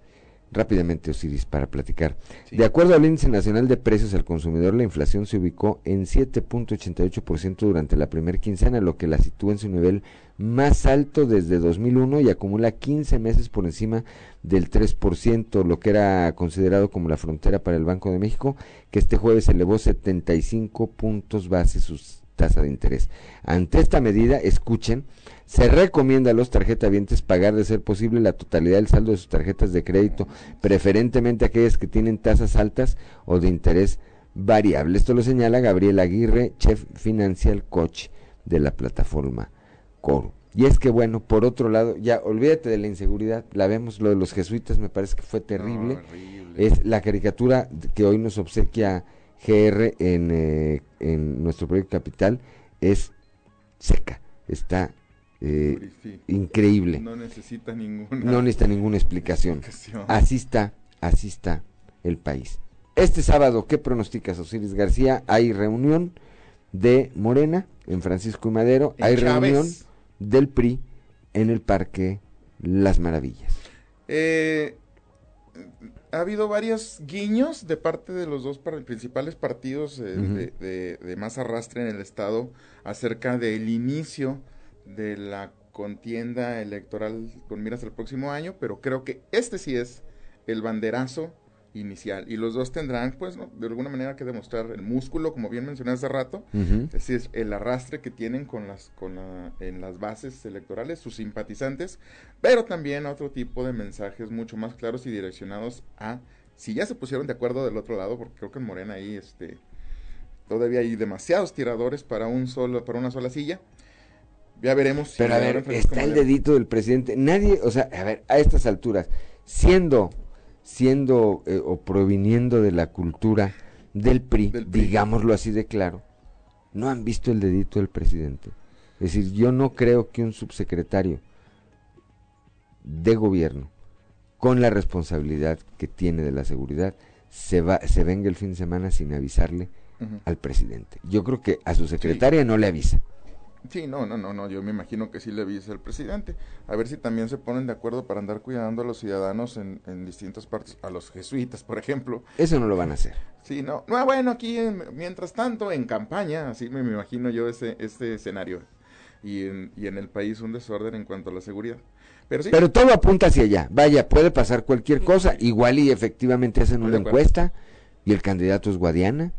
A: rápidamente, Osiris, para platicar. De acuerdo al Índice Nacional de Precios al Consumidor, la inflación se ubicó en 7.88% durante la primera quincena, lo que la sitúa en su nivel más alto desde 2001 y acumula 15 meses por encima del 3%, lo que era considerado como la frontera para el Banco de México, que este jueves elevó 75 puntos base sus tasa de interés. Ante esta medida, escuchen, se recomienda a los tarjetavientes pagar de ser posible la totalidad del saldo de sus tarjetas de crédito, preferentemente aquellas que tienen tasas altas o de interés variable. Esto lo señala Gabriel Aguirre, chef financial coach de la plataforma Coro. Y es que bueno, por otro lado, ya olvídate de la inseguridad, la vemos, lo de los jesuitas me parece que fue terrible. Es la caricatura que hoy nos obsequia GR en, eh, en nuestro proyecto Capital es seca, está eh, increíble.
W: No necesita ninguna,
A: no necesita ninguna explicación. Así está, así está el país. Este sábado, ¿qué pronosticas, Osiris García? Hay reunión de Morena en Francisco y Madero, hay reunión del PRI en el Parque Las Maravillas.
W: Eh, ha habido varios guiños de parte de los dos principales partidos eh, de, de, más arrastre en el Estado acerca del inicio de la contienda electoral con miras al próximo año, pero creo que este sí es el banderazo inicial. Y los dos tendrán pues ¿no? de alguna manera que demostrar el músculo como bien mencioné hace rato. Es decir el arrastre que tienen con las con la, en las bases electorales sus simpatizantes pero también otro tipo de mensajes mucho más claros y direccionados a si ya se pusieron de acuerdo del otro lado porque creo que en Morena ahí este todavía hay demasiados tiradores para un solo para una sola silla. Ya veremos si
A: Pero a ver, está el dedito del presidente. Nadie, o sea, a ver, a estas alturas, siendo, siendo eh, o proviniendo de la cultura del PRI, digámoslo así de claro, no han visto el dedito del presidente. Es decir, yo no creo que un subsecretario de gobierno, con la responsabilidad que tiene de la seguridad, se va, se venga el fin de semana sin avisarle al presidente. Yo creo que a su secretaria no le avisa.
W: Sí, no, no, no, no, yo me imagino que sí le avisa el presidente. A ver si también se ponen de acuerdo para andar cuidando a los ciudadanos en, en distintas partes, a los jesuitas, por ejemplo.
A: Eso no lo van a hacer.
W: Sí, no, no bueno, aquí en- mientras tanto en campaña, así me, me imagino yo ese, este escenario. Y en, y en el país un desorden en cuanto a la seguridad. Pero sí,
A: Pero todo apunta hacia allá. Vaya, puede pasar cualquier cosa. Igual y efectivamente hacen una encuesta y el candidato es Guadiana.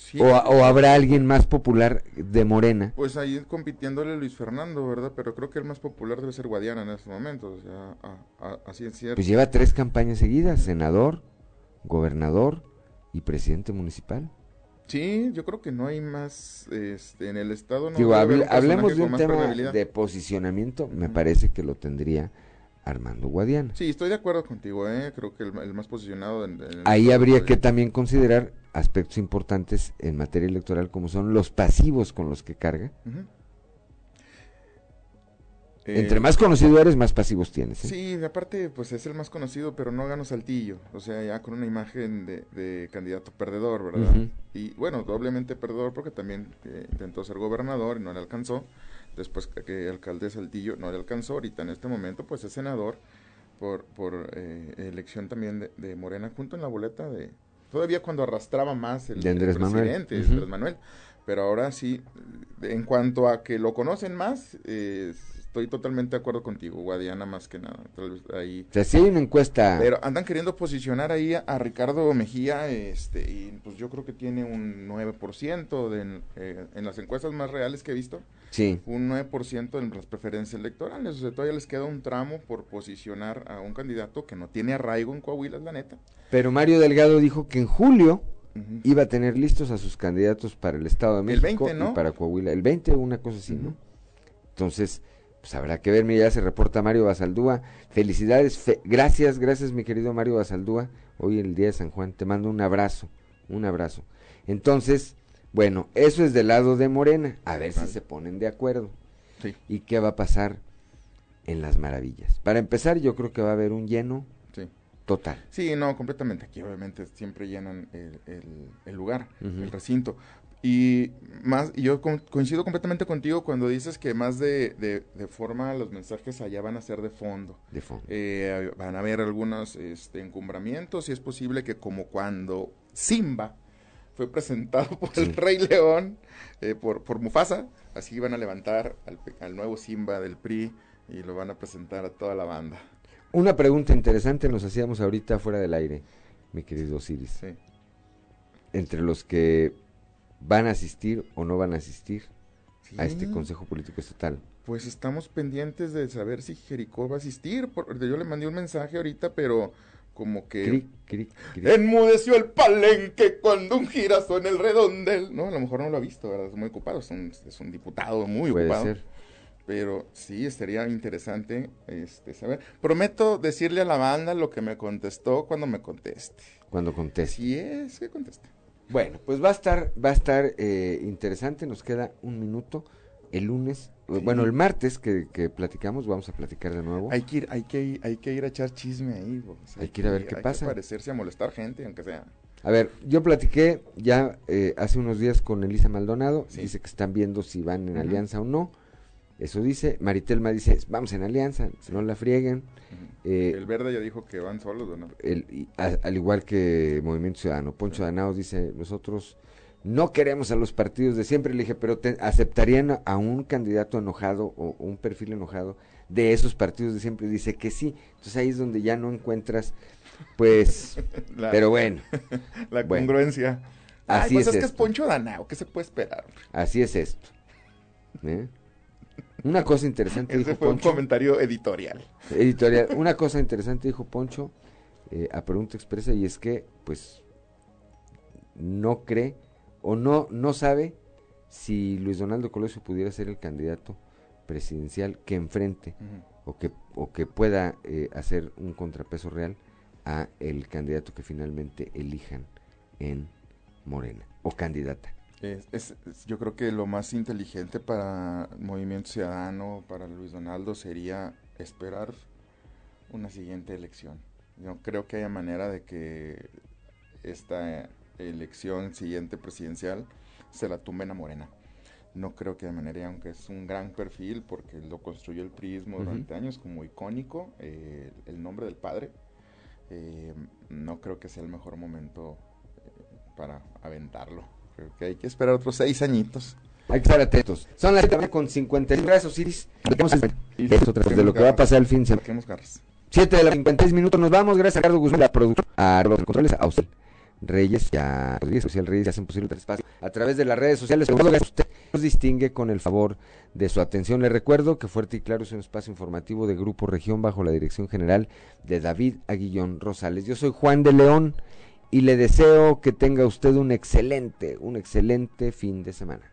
W: Sí.
A: o, o habrá alguien más popular de Morena.
W: pues ahí compitiéndole Luis Fernando, ¿verdad? Pero creo que el más popular debe ser Guadiana en estos momentos, o sea, a- a- así es cierto.
A: Pues lleva tres campañas seguidas. Senador, gobernador y presidente municipal.
W: Sí, yo creo que no hay más este, en el estado. No
A: Digo, hable- hablemos de un tema de posicionamiento. Me parece que lo tendría Armando Guadiana.
W: Sí, estoy de acuerdo contigo, ¿eh? creo que el, el más posicionado. en- en el
A: Ahí habría que también considerar aspectos importantes en materia electoral como son los pasivos con los que carga. Entre
W: Eh,
A: más conocido eres, más pasivos tienes. ¿eh?
W: Sí, aparte, pues es el más conocido, pero no gano saltillo. O sea, ya con una imagen de, de candidato perdedor, ¿verdad? Y bueno, doblemente perdedor porque también eh, intentó ser gobernador y no le alcanzó. Después que, alcalde de Saltillo no le alcanzó. Ahorita en este momento, pues es senador por, por eh, elección también de, de Morena, junto en la boleta de. Todavía cuando arrastraba más el,
A: De Andrés
W: el
A: Manuel.
W: presidente. Andrés Manuel. Pero ahora sí, en cuanto a que lo conocen más, eh, estoy totalmente de acuerdo contigo, Guadiana más que nada. Tal vez ahí.
A: O sea, si hay una encuesta.
W: Pero andan queriendo posicionar ahí a, a Ricardo Mejía, este, y pues yo creo que tiene un 9% de, eh, en las encuestas más reales que he visto.
A: Sí.
W: Un 9% en las preferencias electorales. O sea, todavía les queda un tramo por posicionar a un candidato que no tiene arraigo en Coahuila, es la neta.
A: Pero Mario Delgado dijo que en julio iba a tener listos a sus candidatos para el Estado de
W: El
A: México
W: 20, ¿no?
A: y para Coahuila. El 20, una cosa así, ¿no? Entonces, pues habrá que ver. Mira, ya se reporta Mario Basaldúa. Felicidades, fe- gracias, gracias, mi querido Mario Basaldúa. Hoy el día de San Juan. Te mando un abrazo, un abrazo. Entonces, bueno, eso es del lado de Morena. A ver si se ponen de acuerdo.
W: Sí.
A: ¿Y qué va a pasar en las maravillas? Para empezar, yo creo que va a haber un lleno
W: Sí.
A: total.
W: Sí, no, completamente. Aquí obviamente siempre llenan el, el- el lugar, el recinto. Y más, yo co- coincido completamente contigo cuando dices que más de, de, de forma los mensajes allá van a ser de fondo.
A: De fondo.
W: Eh, van a haber algunos este, encumbramientos y es posible que como cuando Simba fue presentado por el Rey León, eh, por, por Mufasa, así van a levantar al, al nuevo Simba del PRI y lo van a presentar a toda la banda.
A: Una pregunta interesante nos hacíamos ahorita fuera del aire, mi querido Osiris.
W: Sí.
A: Entre los que van a asistir o no van a asistir a este
W: Sí.
A: Consejo Político Estatal.
W: Pues estamos pendientes de saber si Jericó va a asistir. yo le mandé un mensaje ahorita, pero como que
A: Cric, cric, cric.
W: enmudeció el palenque cuando un girazo en el redondel. No, a lo mejor no lo ha visto, ¿verdad? Es muy ocupado, es un, es un diputado muy
A: Puede
W: ocupado.
A: ser.
W: Pero sí, estaría interesante este, saber. Prometo decirle a la banda lo que me contestó cuando me conteste.
A: Cuando conteste.
W: Si es que conteste.
A: Bueno, pues va a estar, va a estar eh, interesante. Nos queda un minuto. El lunes, bueno, el martes que, que platicamos, vamos a platicar de nuevo.
W: Hay que ir, hay que, ir- hay que ir a echar chisme ahí. vos.
A: Hay que ir a ver qué
W: hay
A: pasa.
W: que parecerse a molestar gente, aunque sea.
A: A ver, yo platiqué ya eh, hace unos días con Elisa Maldonado.
W: Sí.
A: Dice que están viendo si van en alianza o no. Eso dice. Maritelma dice, vamos en alianza, no la frieguen. Eh,
W: el verde ya dijo que van solos, ¿o no?
A: el- y a- al igual que Movimiento Ciudadano. Poncho Danao dice, nosotros no queremos a los partidos de siempre. Le dije, pero te, ¿aceptarían a un candidato enojado o un perfil enojado de esos partidos de siempre? Dice que sí. Entonces ahí es donde ya no encuentras, pues, pero bueno.
W: La congruencia.
A: así
W: pues
A: es,
W: es, que es Poncho Danao, ¿qué se puede esperar?
A: Así es esto. ¿eh? Una cosa interesante
W: Ese
A: dijo
W: fue
A: Poncho.
W: un comentario editorial.
A: Editorial. Una cosa interesante dijo Poncho eh, a pregunta expresa y es que, pues, no cree o no, no sabe si Luis Donaldo Colosio pudiera ser el candidato presidencial que enfrente o, que, o que pueda eh, hacer un contrapeso real a el candidato que finalmente elijan en Morena o candidata.
W: Es, es, es, yo creo que lo más inteligente para Movimiento Ciudadano, para Luis Donaldo, sería esperar una siguiente elección. Yo creo que haya manera de que esta elección siguiente presidencial se la tumben a Morena. No creo que de manera, aunque es un gran perfil, porque lo construyó el prismo durante uh -huh. años como icónico, eh, el nombre del padre, eh, no creo que sea el mejor momento eh, para aventarlo. Creo que hay que esperar otros seis añitos.
A: Hay que estar atentos. Son las 7 con 50 gracias, Osiris. de lo que va a pasar el fin de semana. 7 de los 56 minutos nos vamos. Gracias a Ricardo Guzmán, la productora, a los controles, a usted. Reyes y a Rodríguez Social Reyes hacen posible el espacio a través de las redes sociales. Usted nos distingue con el favor de su atención. Le recuerdo que Fuerte y Claro es un espacio informativo de Grupo Región bajo la dirección general de David Aguillón Rosales. Yo soy Juan de León y le deseo que tenga usted un excelente, un excelente fin de semana.